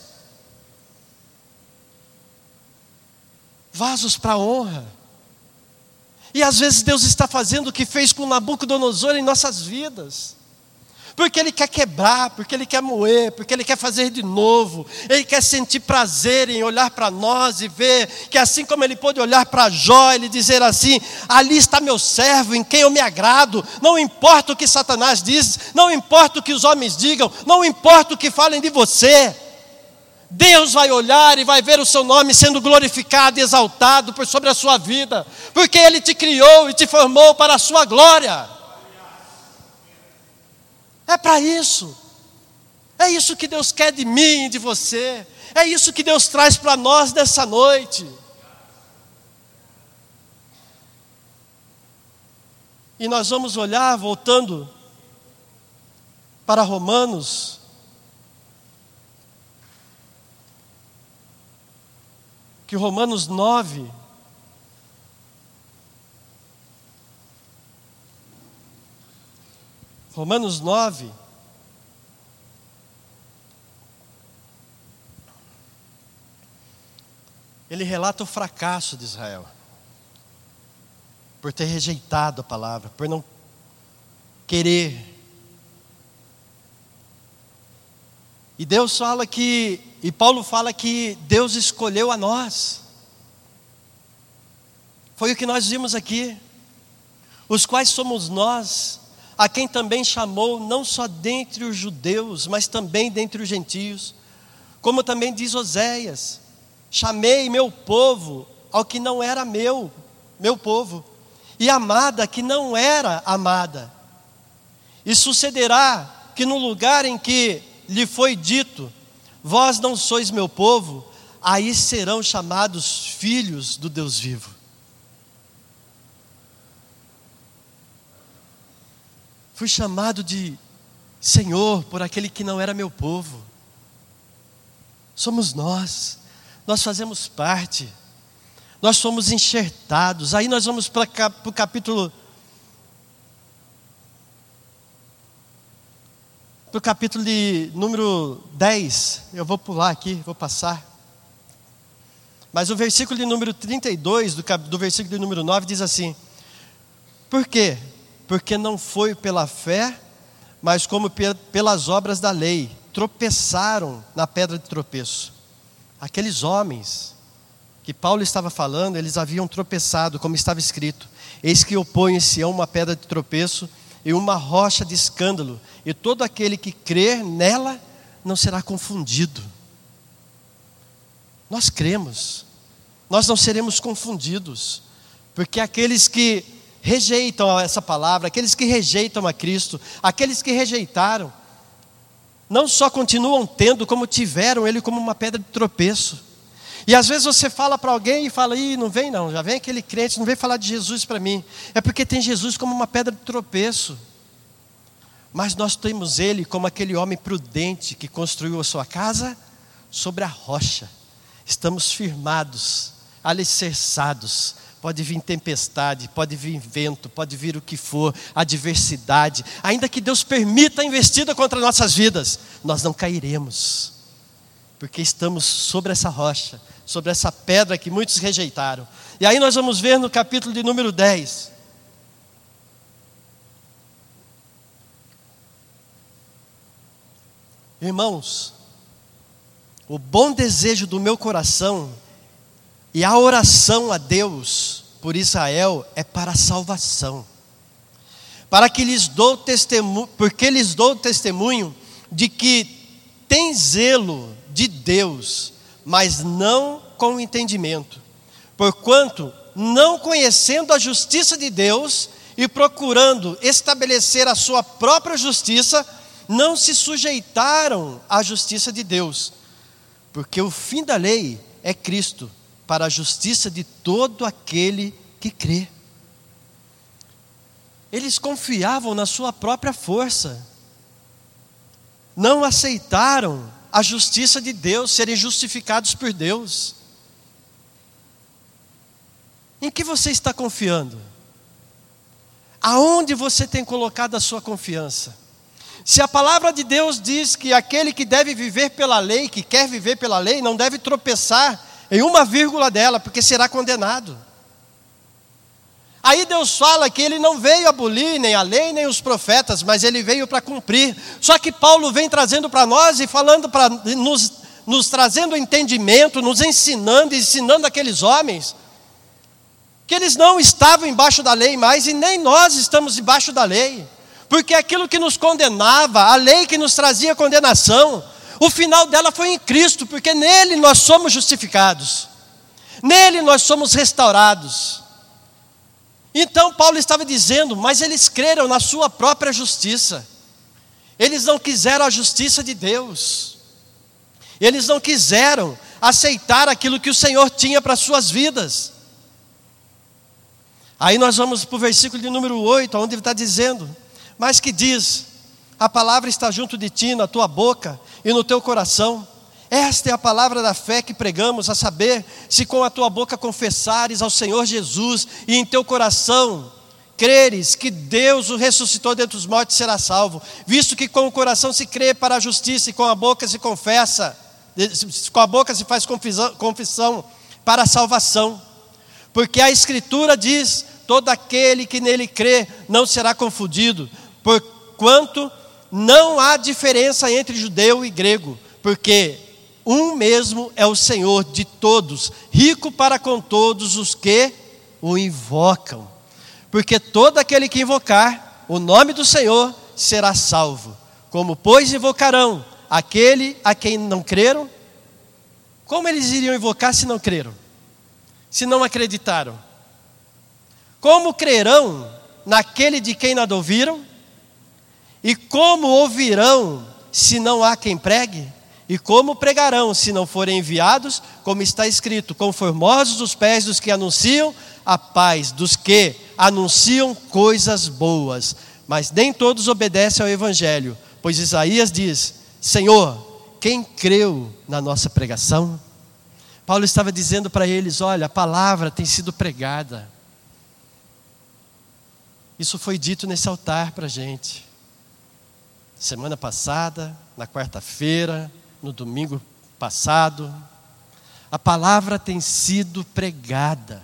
Vasos para honra. E às vezes Deus está fazendo o que fez com Nabucodonosor em nossas vidas porque Ele quer quebrar, porque Ele quer moer, porque Ele quer fazer de novo, Ele quer sentir prazer em olhar para nós e ver que assim como Ele pôde olhar para Jó, Ele dizer assim: ali está meu servo, em quem eu me agrado, não importa o que Satanás diz, não importa o que os homens digam, não importa o que falem de você. Deus vai olhar e vai ver o seu nome sendo glorificado e exaltado por sobre a sua vida, porque Ele te criou e te formou para a sua glória. É para isso. É isso que Deus quer de mim e de você. É isso que Deus traz para nós nessa noite. E nós vamos olhar, voltando para Romanos, que Romanos 9, Romanos 9. Ele relata o fracasso de Israel por ter rejeitado a palavra, por não querer. E Deus fala que, e Paulo fala que Deus escolheu a nós. Foi o que nós vimos aqui. Os quais somos nós a quem também chamou não só dentre os judeus, mas também dentre os gentios. Como também diz Oséias: chamei meu povo ao que não era meu, meu povo, e amada que não era amada. E sucederá que no lugar em que lhe foi dito: Vós não sois meu povo, aí serão chamados filhos do Deus vivo. Fui chamado de Senhor por aquele que não era meu povo. Somos nós, nós fazemos parte, nós somos enxertados. Aí nós vamos para o capítulo. Para o capítulo de número 10, eu vou pular aqui, vou passar. Mas o versículo de número 32, do, do versículo de número 9, diz assim: Por quê? porque não foi pela fé, mas como pelas obras da lei, tropeçaram na pedra de tropeço. Aqueles homens que Paulo estava falando, eles haviam tropeçado, como estava escrito: Eis que opõe se a uma pedra de tropeço e uma rocha de escândalo, e todo aquele que crer nela não será confundido. Nós cremos, nós não seremos confundidos, porque aqueles que rejeitam essa palavra, aqueles que rejeitam a Cristo, aqueles que rejeitaram, não só continuam tendo, como tiveram Ele como uma pedra de tropeço. E às vezes você fala para alguém e fala, ih, não vem não, já vem aquele crente, não vem falar de Jesus para mim. É porque tem Jesus como uma pedra de tropeço. Mas nós temos Ele como aquele homem prudente que construiu a sua casa sobre a rocha. Estamos firmados, alicerçados, Pode vir tempestade, pode vir vento, pode vir o que for, adversidade, ainda que Deus permita a investida contra nossas vidas, nós não cairemos, porque estamos sobre essa rocha, sobre essa pedra que muitos rejeitaram. E aí nós vamos ver no capítulo de número 10. Irmãos, o bom desejo do meu coração e a oração a Deus por Israel é para a salvação. Para que lhes dou testemunho, porque lhes dou testemunho de que tem zelo de Deus, mas não com entendimento. Porquanto, não conhecendo a justiça de Deus e procurando estabelecer a sua própria justiça, não se sujeitaram à justiça de Deus. Porque o fim da lei é Cristo para a justiça de todo aquele que crê. Eles confiavam na sua própria força, não aceitaram a justiça de Deus, serem justificados por Deus. Em que você está confiando? Aonde você tem colocado a sua confiança? Se a palavra de Deus diz que aquele que deve viver pela lei, que quer viver pela lei, não deve tropeçar em uma vírgula dela, porque será condenado. Aí Deus fala que ele não veio abolir nem a lei nem os profetas, mas ele veio para cumprir. Só que Paulo vem trazendo para nós e falando para nos, nos trazendo entendimento, nos ensinando, ensinando aqueles homens que eles não estavam embaixo da lei mais e nem nós estamos embaixo da lei. Porque aquilo que nos condenava, a lei que nos trazia condenação, o final dela foi em Cristo, porque nele nós somos justificados, nele nós somos restaurados. Então Paulo estava dizendo, mas eles creram na sua própria justiça, eles não quiseram a justiça de Deus, eles não quiseram aceitar aquilo que o Senhor tinha para as suas vidas. Aí nós vamos para o versículo de número 8, onde ele está dizendo: Mas que diz, a palavra está junto de ti, na tua boca e no teu coração. Esta é a palavra da fé que pregamos, a saber, se com a tua boca confessares ao Senhor Jesus e em teu coração creres que Deus o ressuscitou dentre os mortos, será salvo. Visto que com o coração se crê para a justiça e com a boca se confessa, com a boca se faz confissão, confissão para a salvação. Porque a Escritura diz: todo aquele que nele crê não será confundido, porquanto não há diferença entre judeu e grego, porque um mesmo é o Senhor de todos, rico para com todos os que o invocam. Porque todo aquele que invocar o nome do Senhor será salvo. Como, pois, invocarão aquele a quem não creram? Como eles iriam invocar se não creram? Se não acreditaram? Como crerão naquele de quem nada ouviram? E como ouvirão se não há quem pregue? E como pregarão se não forem enviados? Como está escrito: conformosos os pés dos que anunciam a paz, dos que anunciam coisas boas. Mas nem todos obedecem ao Evangelho, pois Isaías diz: Senhor, quem creu na nossa pregação? Paulo estava dizendo para eles: olha, a palavra tem sido pregada. Isso foi dito nesse altar para a gente semana passada, na quarta-feira, no domingo passado. A palavra tem sido pregada.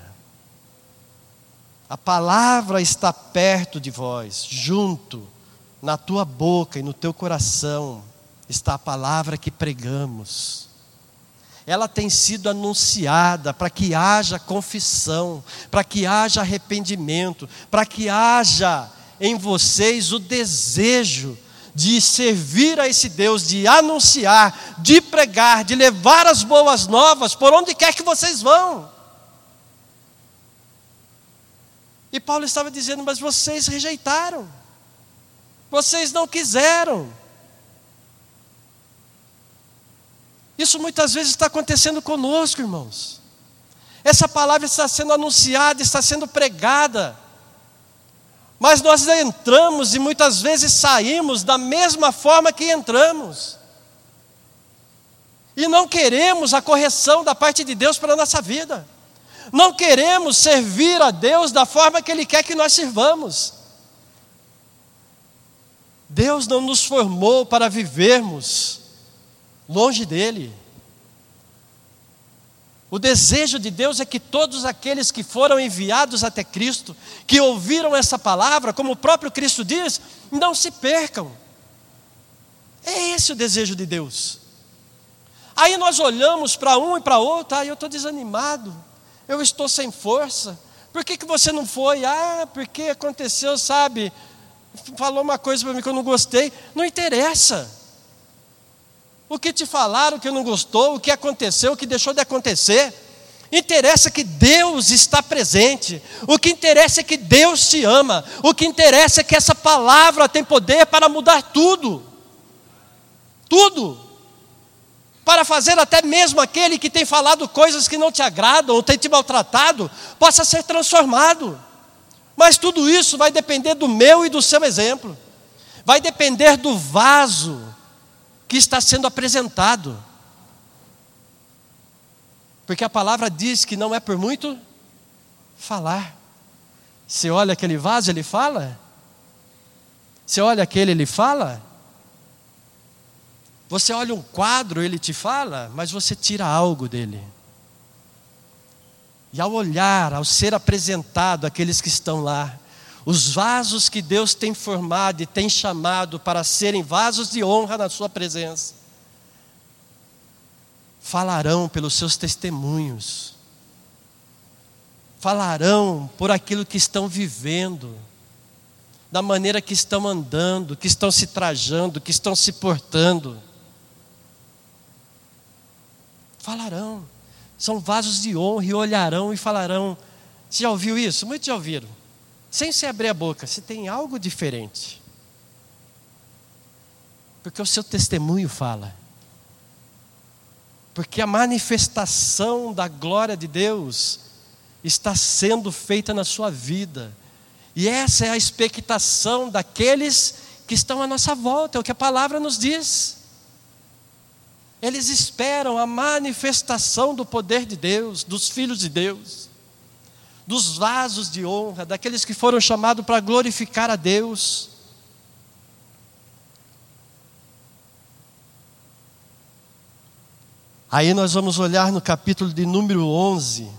A palavra está perto de vós, junto, na tua boca e no teu coração, está a palavra que pregamos. Ela tem sido anunciada para que haja confissão, para que haja arrependimento, para que haja em vocês o desejo de servir a esse Deus, de anunciar, de pregar, de levar as boas novas por onde quer que vocês vão. E Paulo estava dizendo: Mas vocês rejeitaram, vocês não quiseram. Isso muitas vezes está acontecendo conosco, irmãos. Essa palavra está sendo anunciada, está sendo pregada, mas nós entramos e muitas vezes saímos da mesma forma que entramos. E não queremos a correção da parte de Deus para a nossa vida. Não queremos servir a Deus da forma que Ele quer que nós sirvamos. Deus não nos formou para vivermos longe dEle. O desejo de Deus é que todos aqueles que foram enviados até Cristo, que ouviram essa palavra, como o próprio Cristo diz, não se percam. É esse o desejo de Deus. Aí nós olhamos para um e para outro, ah, eu estou desanimado, eu estou sem força. Por que, que você não foi? Ah, porque aconteceu, sabe? Falou uma coisa para mim que eu não gostei. Não interessa. O que te falaram que não gostou, o que aconteceu, o que deixou de acontecer. Interessa que Deus está presente. O que interessa é que Deus te ama. O que interessa é que essa palavra tem poder para mudar tudo. Tudo. Para fazer até mesmo aquele que tem falado coisas que não te agradam ou tem te maltratado, possa ser transformado. Mas tudo isso vai depender do meu e do seu exemplo. Vai depender do vaso que está sendo apresentado. Porque a palavra diz que não é por muito falar. Você olha aquele vaso, ele fala? Você olha aquele, ele fala? Você olha um quadro, ele te fala, mas você tira algo dele. E ao olhar, ao ser apresentado aqueles que estão lá, os vasos que Deus tem formado e tem chamado para serem vasos de honra na Sua presença, falarão pelos seus testemunhos, falarão por aquilo que estão vivendo, da maneira que estão andando, que estão se trajando, que estão se portando. Falarão, são vasos de honra e olharão e falarão. Você já ouviu isso? Muitos já ouviram sem se abrir a boca, se tem algo diferente. Porque o seu testemunho fala. Porque a manifestação da glória de Deus está sendo feita na sua vida. E essa é a expectação daqueles que estão à nossa volta, é o que a palavra nos diz. Eles esperam a manifestação do poder de Deus, dos filhos de Deus dos vasos de honra, daqueles que foram chamados para glorificar a Deus. Aí nós vamos olhar no capítulo de número 11.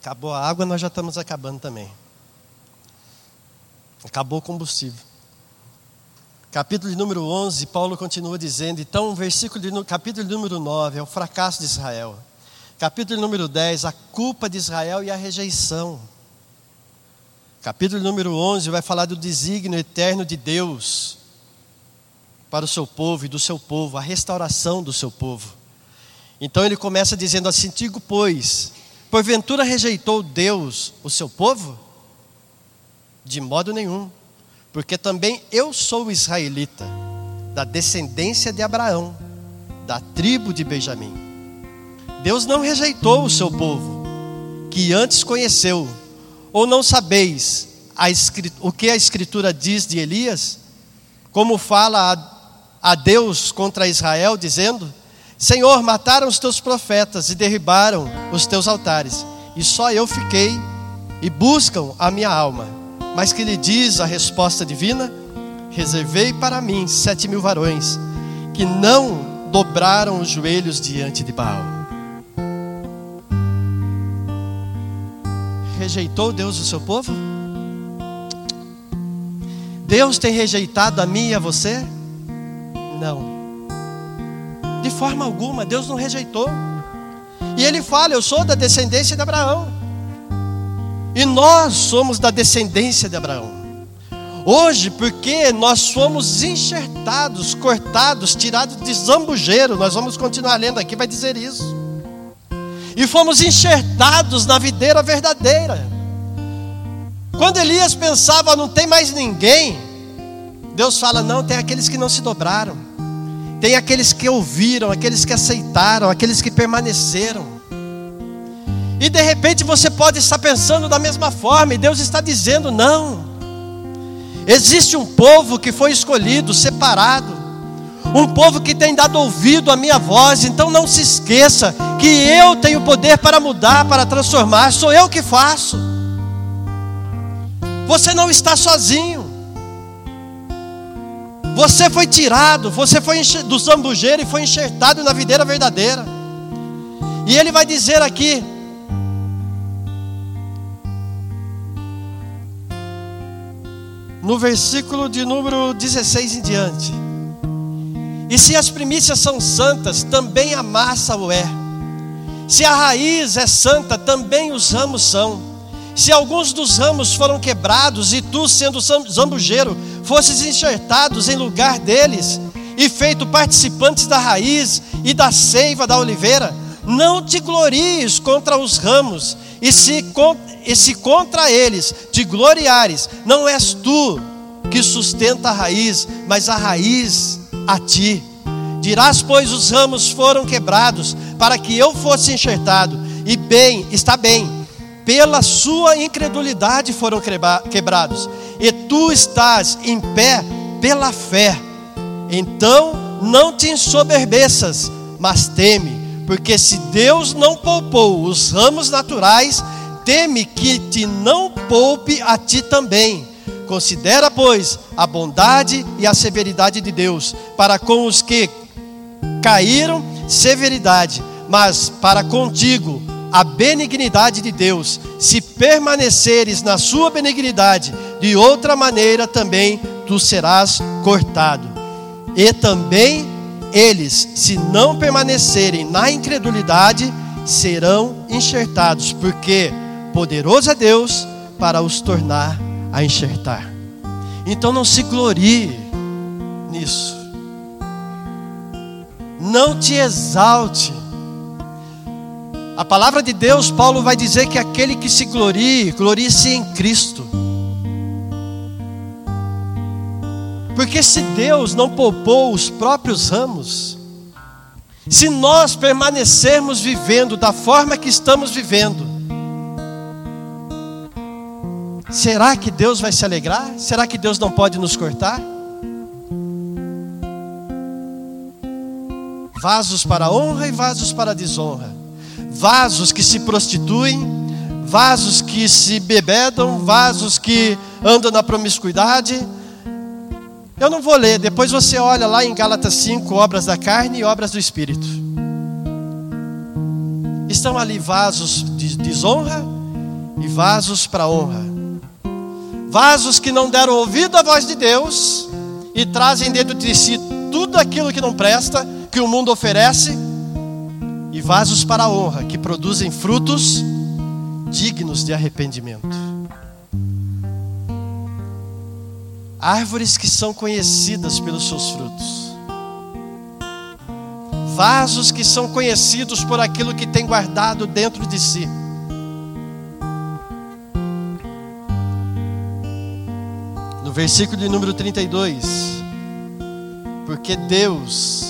Acabou a água, nós já estamos acabando também. Acabou o combustível. Capítulo de número 11, Paulo continua dizendo, então, versículo de, capítulo de número 9, é o fracasso de Israel. Capítulo número 10, a culpa de Israel e a rejeição. Capítulo número 11 vai falar do desígnio eterno de Deus para o seu povo e do seu povo, a restauração do seu povo. Então ele começa dizendo assim: Tigo, pois, porventura rejeitou Deus o seu povo? De modo nenhum, porque também eu sou israelita, da descendência de Abraão, da tribo de Benjamim. Deus não rejeitou o seu povo, que antes conheceu. Ou não sabeis o que a Escritura diz de Elias? Como fala a, a Deus contra Israel, dizendo: Senhor, mataram os teus profetas e derribaram os teus altares, e só eu fiquei e buscam a minha alma. Mas que lhe diz a resposta divina? Reservei para mim sete mil varões que não dobraram os joelhos diante de Baal. Rejeitou Deus o seu povo? Deus tem rejeitado a mim e a você? Não. De forma alguma, Deus não rejeitou. E ele fala: Eu sou da descendência de Abraão. E nós somos da descendência de Abraão. Hoje, porque nós fomos enxertados, cortados, tirados de zambujeiro, nós vamos continuar lendo aqui, vai dizer isso e fomos enxertados na videira verdadeira. Quando Elias pensava, não tem mais ninguém, Deus fala: não, tem aqueles que não se dobraram, tem aqueles que ouviram, aqueles que aceitaram, aqueles que permaneceram. E de repente você pode estar pensando da mesma forma, e Deus está dizendo: não. Existe um povo que foi escolhido, separado, um povo que tem dado ouvido à minha voz, então não se esqueça que eu tenho poder para mudar, para transformar, sou eu que faço. Você não está sozinho. Você foi tirado, você foi do zambujeiro e foi enxertado na videira verdadeira. E ele vai dizer aqui: no versículo de número 16 em diante. E se as primícias são santas, também a massa o é. Se a raiz é santa, também os ramos são. Se alguns dos ramos foram quebrados, e tu, sendo zambujeiro, fosses enxertados em lugar deles, e feito participantes da raiz e da seiva da oliveira, não te glories contra os ramos, e se, e se contra eles te gloriares, não és tu que sustenta a raiz, mas a raiz a ti. Dirás, pois, os ramos foram quebrados, para que eu fosse enxertado, e bem, está bem, pela sua incredulidade foram quebrados, e tu estás em pé pela fé. Então não te ensoberbeças, mas teme, porque se Deus não poupou os ramos naturais, teme que te não poupe a ti também. Considera, pois, a bondade e a severidade de Deus para com os que caíram, severidade, mas para contigo a benignidade de Deus. Se permaneceres na sua benignidade, de outra maneira também tu serás cortado. E também eles, se não permanecerem na incredulidade, serão enxertados, porque poderoso é Deus para os tornar a enxertar. Então não se glorie nisso. Não te exalte. A palavra de Deus, Paulo vai dizer que aquele que se glorie, glorie-se em Cristo. Porque se Deus não poupou os próprios ramos, se nós permanecermos vivendo da forma que estamos vivendo, será que Deus vai se alegrar? Será que Deus não pode nos cortar? Vasos para honra e vasos para desonra, vasos que se prostituem, vasos que se bebedam, vasos que andam na promiscuidade eu não vou ler, depois você olha lá em Gálatas 5, obras da carne e obras do espírito. Estão ali vasos de desonra e vasos para honra. Vasos que não deram ouvido à voz de Deus e trazem dentro de si tudo aquilo que não presta, que o mundo oferece, e vasos para a honra, que produzem frutos dignos de arrependimento. árvores que são conhecidas pelos seus frutos, vasos que são conhecidos por aquilo que tem guardado dentro de si. Versículo de número 32, porque Deus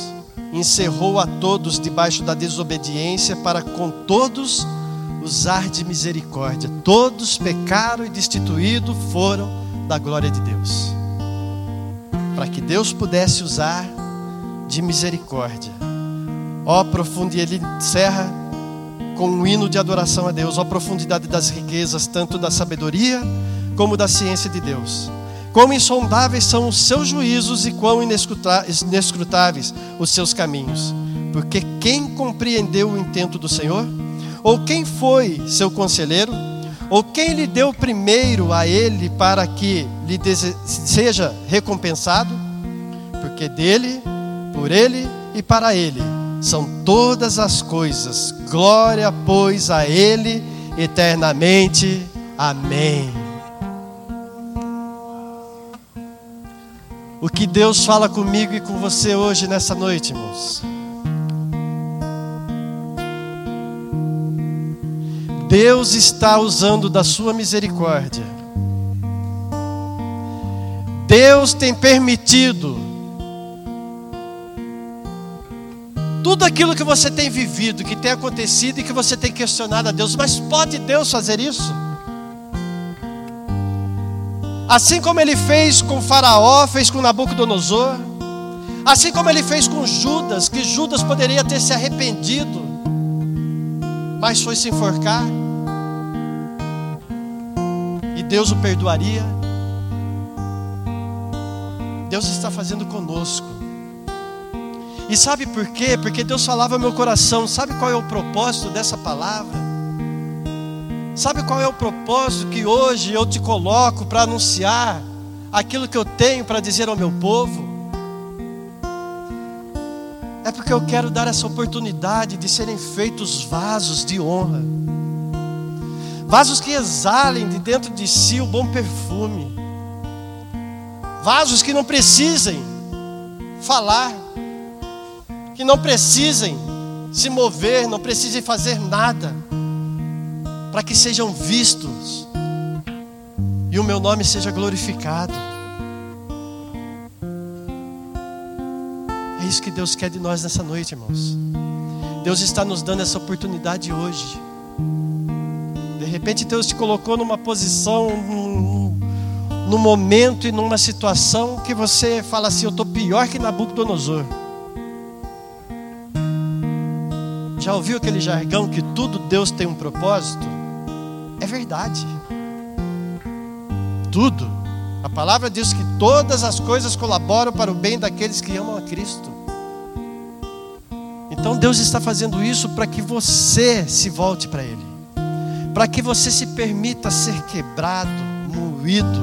encerrou a todos debaixo da desobediência para com todos usar de misericórdia. Todos pecaram e destituídos foram da glória de Deus para que Deus pudesse usar de misericórdia. Ó profundidade, ele encerra com um hino de adoração a Deus, ó profundidade das riquezas, tanto da sabedoria como da ciência de Deus. Quão insondáveis são os seus juízos e quão inescrutáveis os seus caminhos. Porque quem compreendeu o intento do Senhor? Ou quem foi seu conselheiro? Ou quem lhe deu primeiro a ele para que lhe seja recompensado? Porque dele, por ele e para ele são todas as coisas. Glória, pois, a ele eternamente. Amém. O que Deus fala comigo e com você hoje nessa noite, irmãos? Deus está usando da sua misericórdia. Deus tem permitido tudo aquilo que você tem vivido, que tem acontecido e que você tem questionado a Deus, mas pode Deus fazer isso? Assim como ele fez com Faraó, fez com Nabucodonosor, assim como ele fez com Judas, que Judas poderia ter se arrependido, mas foi se enforcar. E Deus o perdoaria. Deus está fazendo conosco. E sabe por quê? Porque Deus falava ao meu coração. Sabe qual é o propósito dessa palavra? Sabe qual é o propósito que hoje eu te coloco para anunciar aquilo que eu tenho para dizer ao meu povo? É porque eu quero dar essa oportunidade de serem feitos vasos de honra, vasos que exalem de dentro de si o bom perfume, vasos que não precisem falar, que não precisem se mover, não precisem fazer nada, para que sejam vistos e o meu nome seja glorificado. É isso que Deus quer de nós nessa noite, irmãos. Deus está nos dando essa oportunidade hoje. De repente, Deus te colocou numa posição, num, num momento e numa situação que você fala assim: Eu estou pior que Nabucodonosor. Já ouviu aquele jargão que tudo Deus tem um propósito? É verdade. Tudo. A palavra diz que todas as coisas colaboram para o bem daqueles que amam a Cristo. Então Deus está fazendo isso para que você se volte para Ele, para que você se permita ser quebrado, moído,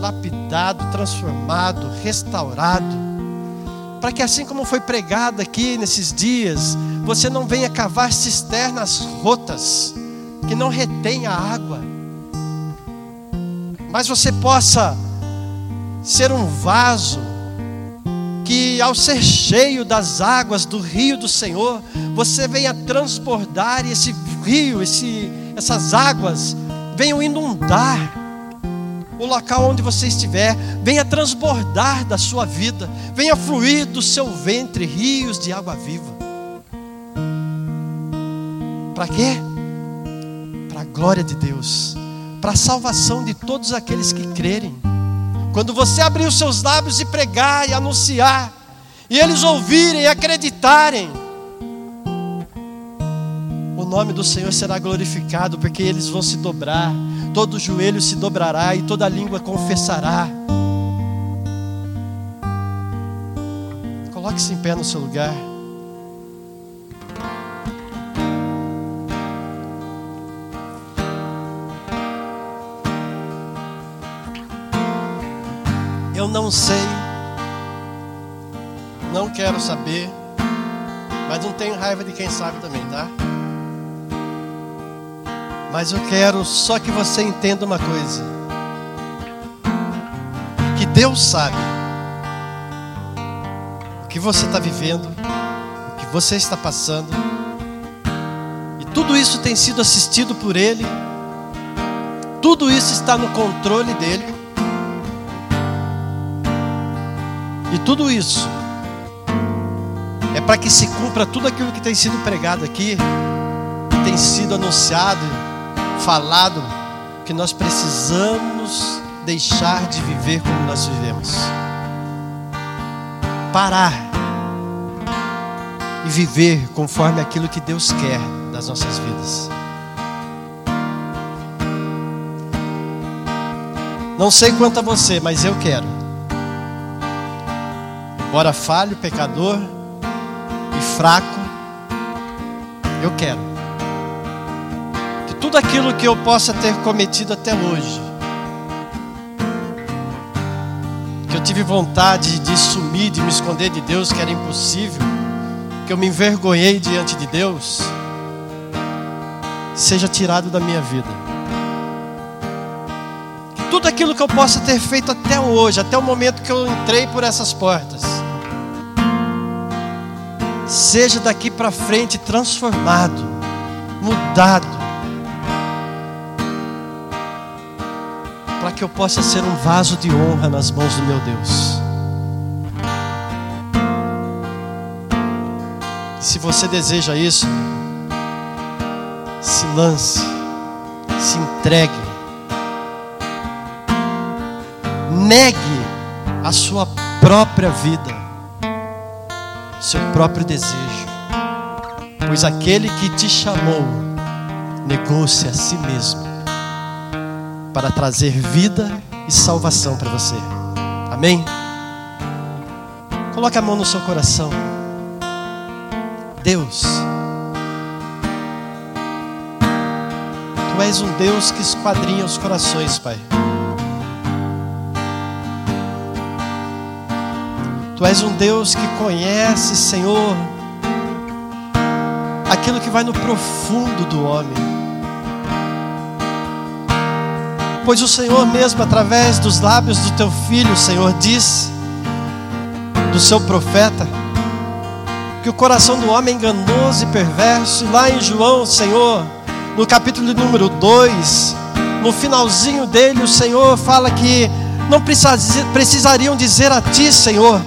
lapidado, transformado, restaurado para que assim como foi pregado aqui nesses dias, você não venha cavar cisternas rotas, que não retém a água, mas você possa ser um vaso que ao ser cheio das águas do rio do Senhor, você venha transbordar e esse rio, esse, essas águas venham inundar o local onde você estiver, venha transbordar da sua vida, venha fluir do seu ventre rios de água viva. Para quê? Glória de Deus, para a salvação de todos aqueles que crerem. Quando você abrir os seus lábios e pregar e anunciar, e eles ouvirem e acreditarem, o nome do Senhor será glorificado, porque eles vão se dobrar todo joelho se dobrará e toda língua confessará. Coloque-se em pé no seu lugar. Eu não sei, não quero saber, mas não tenho raiva de quem sabe também, tá? Mas eu quero só que você entenda uma coisa: que Deus sabe o que você está vivendo, o que você está passando, e tudo isso tem sido assistido por Ele, tudo isso está no controle dEle, e tudo isso é para que se cumpra tudo aquilo que tem sido pregado aqui, que tem sido anunciado falado que nós precisamos deixar de viver como nós vivemos. Parar e viver conforme aquilo que Deus quer das nossas vidas. Não sei quanto a você, mas eu quero. Embora falho, pecador e fraco, eu quero tudo aquilo que eu possa ter cometido até hoje, que eu tive vontade de sumir, de me esconder de Deus, que era impossível, que eu me envergonhei diante de Deus, seja tirado da minha vida. Que tudo aquilo que eu possa ter feito até hoje, até o momento que eu entrei por essas portas, seja daqui para frente transformado, mudado, que eu possa ser um vaso de honra nas mãos do meu Deus. Se você deseja isso, se lance, se entregue, negue a sua própria vida, seu próprio desejo, pois aquele que te chamou negou-se a si mesmo para trazer vida e salvação para você. Amém? Coloque a mão no seu coração. Deus, Tu és um Deus que esquadrinha os corações, Pai. Tu és um Deus que conhece, Senhor, aquilo que vai no profundo do homem. Pois o Senhor mesmo, através dos lábios do teu filho, Senhor, disse, do seu profeta, que o coração do homem é enganoso e perverso, e lá em João, Senhor, no capítulo número 2, no finalzinho dele, o Senhor fala que não precisariam dizer a ti, Senhor,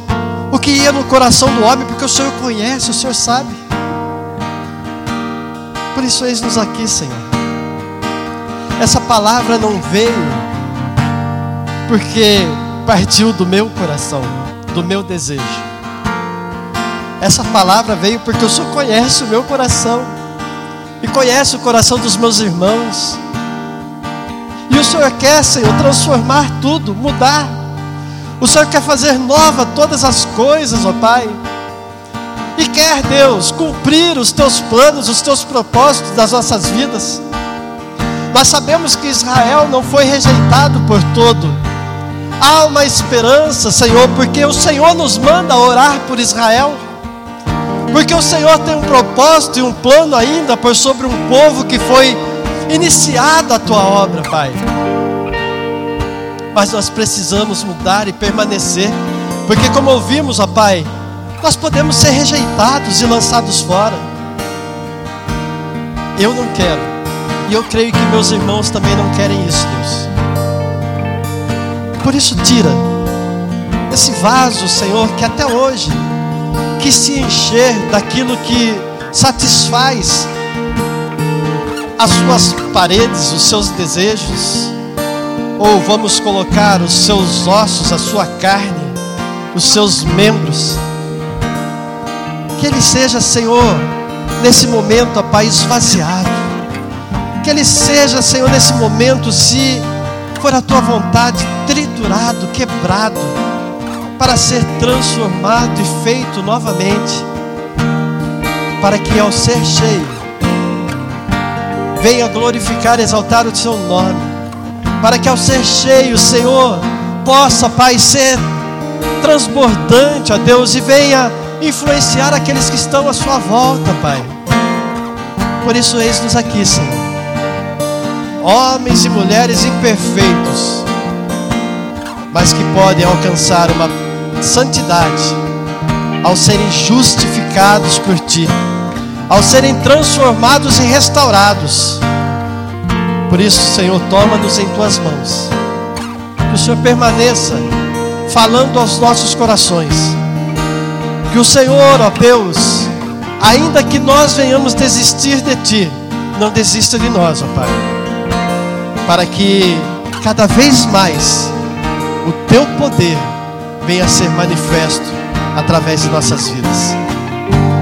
o que ia no coração do homem, porque o Senhor conhece, o Senhor sabe. Por isso, eis-nos aqui, Senhor. Essa palavra não veio porque partiu do meu coração, do meu desejo. Essa palavra veio porque o Senhor conhece o meu coração e conhece o coração dos meus irmãos. E o Senhor quer, Senhor, transformar tudo, mudar o Senhor quer fazer nova todas as coisas, ó Pai. E quer, Deus, cumprir os teus planos, os teus propósitos das nossas vidas. Nós sabemos que Israel não foi rejeitado por todo. Há uma esperança, Senhor, porque o Senhor nos manda orar por Israel. Porque o Senhor tem um propósito e um plano ainda por sobre um povo que foi iniciado a tua obra, Pai mas nós precisamos mudar e permanecer, porque, como ouvimos, ó Pai, nós podemos ser rejeitados e lançados fora. Eu não quero, e eu creio que meus irmãos também não querem isso, Deus. Por isso, tira esse vaso, Senhor, que até hoje quis se encher daquilo que satisfaz as suas paredes, os seus desejos ou vamos colocar os seus ossos, a sua carne, os seus membros. Que ele seja, Senhor, nesse momento, ó Pai, esvaziado. Que ele seja, Senhor, nesse momento, se for a tua vontade, triturado, quebrado, para ser transformado e feito novamente, para que ao ser cheio, venha glorificar e exaltar o seu nome para que ao ser cheio, Senhor, possa, Pai, ser transbordante, ó Deus, e venha influenciar aqueles que estão à sua volta, Pai. Por isso, eis-nos aqui, Senhor. Homens e mulheres imperfeitos, mas que podem alcançar uma santidade ao serem justificados por Ti, ao serem transformados e restaurados por isso, Senhor, toma-nos em tuas mãos. Que o Senhor permaneça falando aos nossos corações. Que o Senhor, ó Deus, ainda que nós venhamos desistir de Ti, não desista de nós, ó Pai. Para que cada vez mais o Teu poder venha a ser manifesto através de nossas vidas.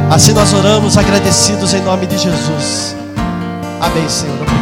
Assim nós oramos agradecidos em nome de Jesus. Amém, Senhor.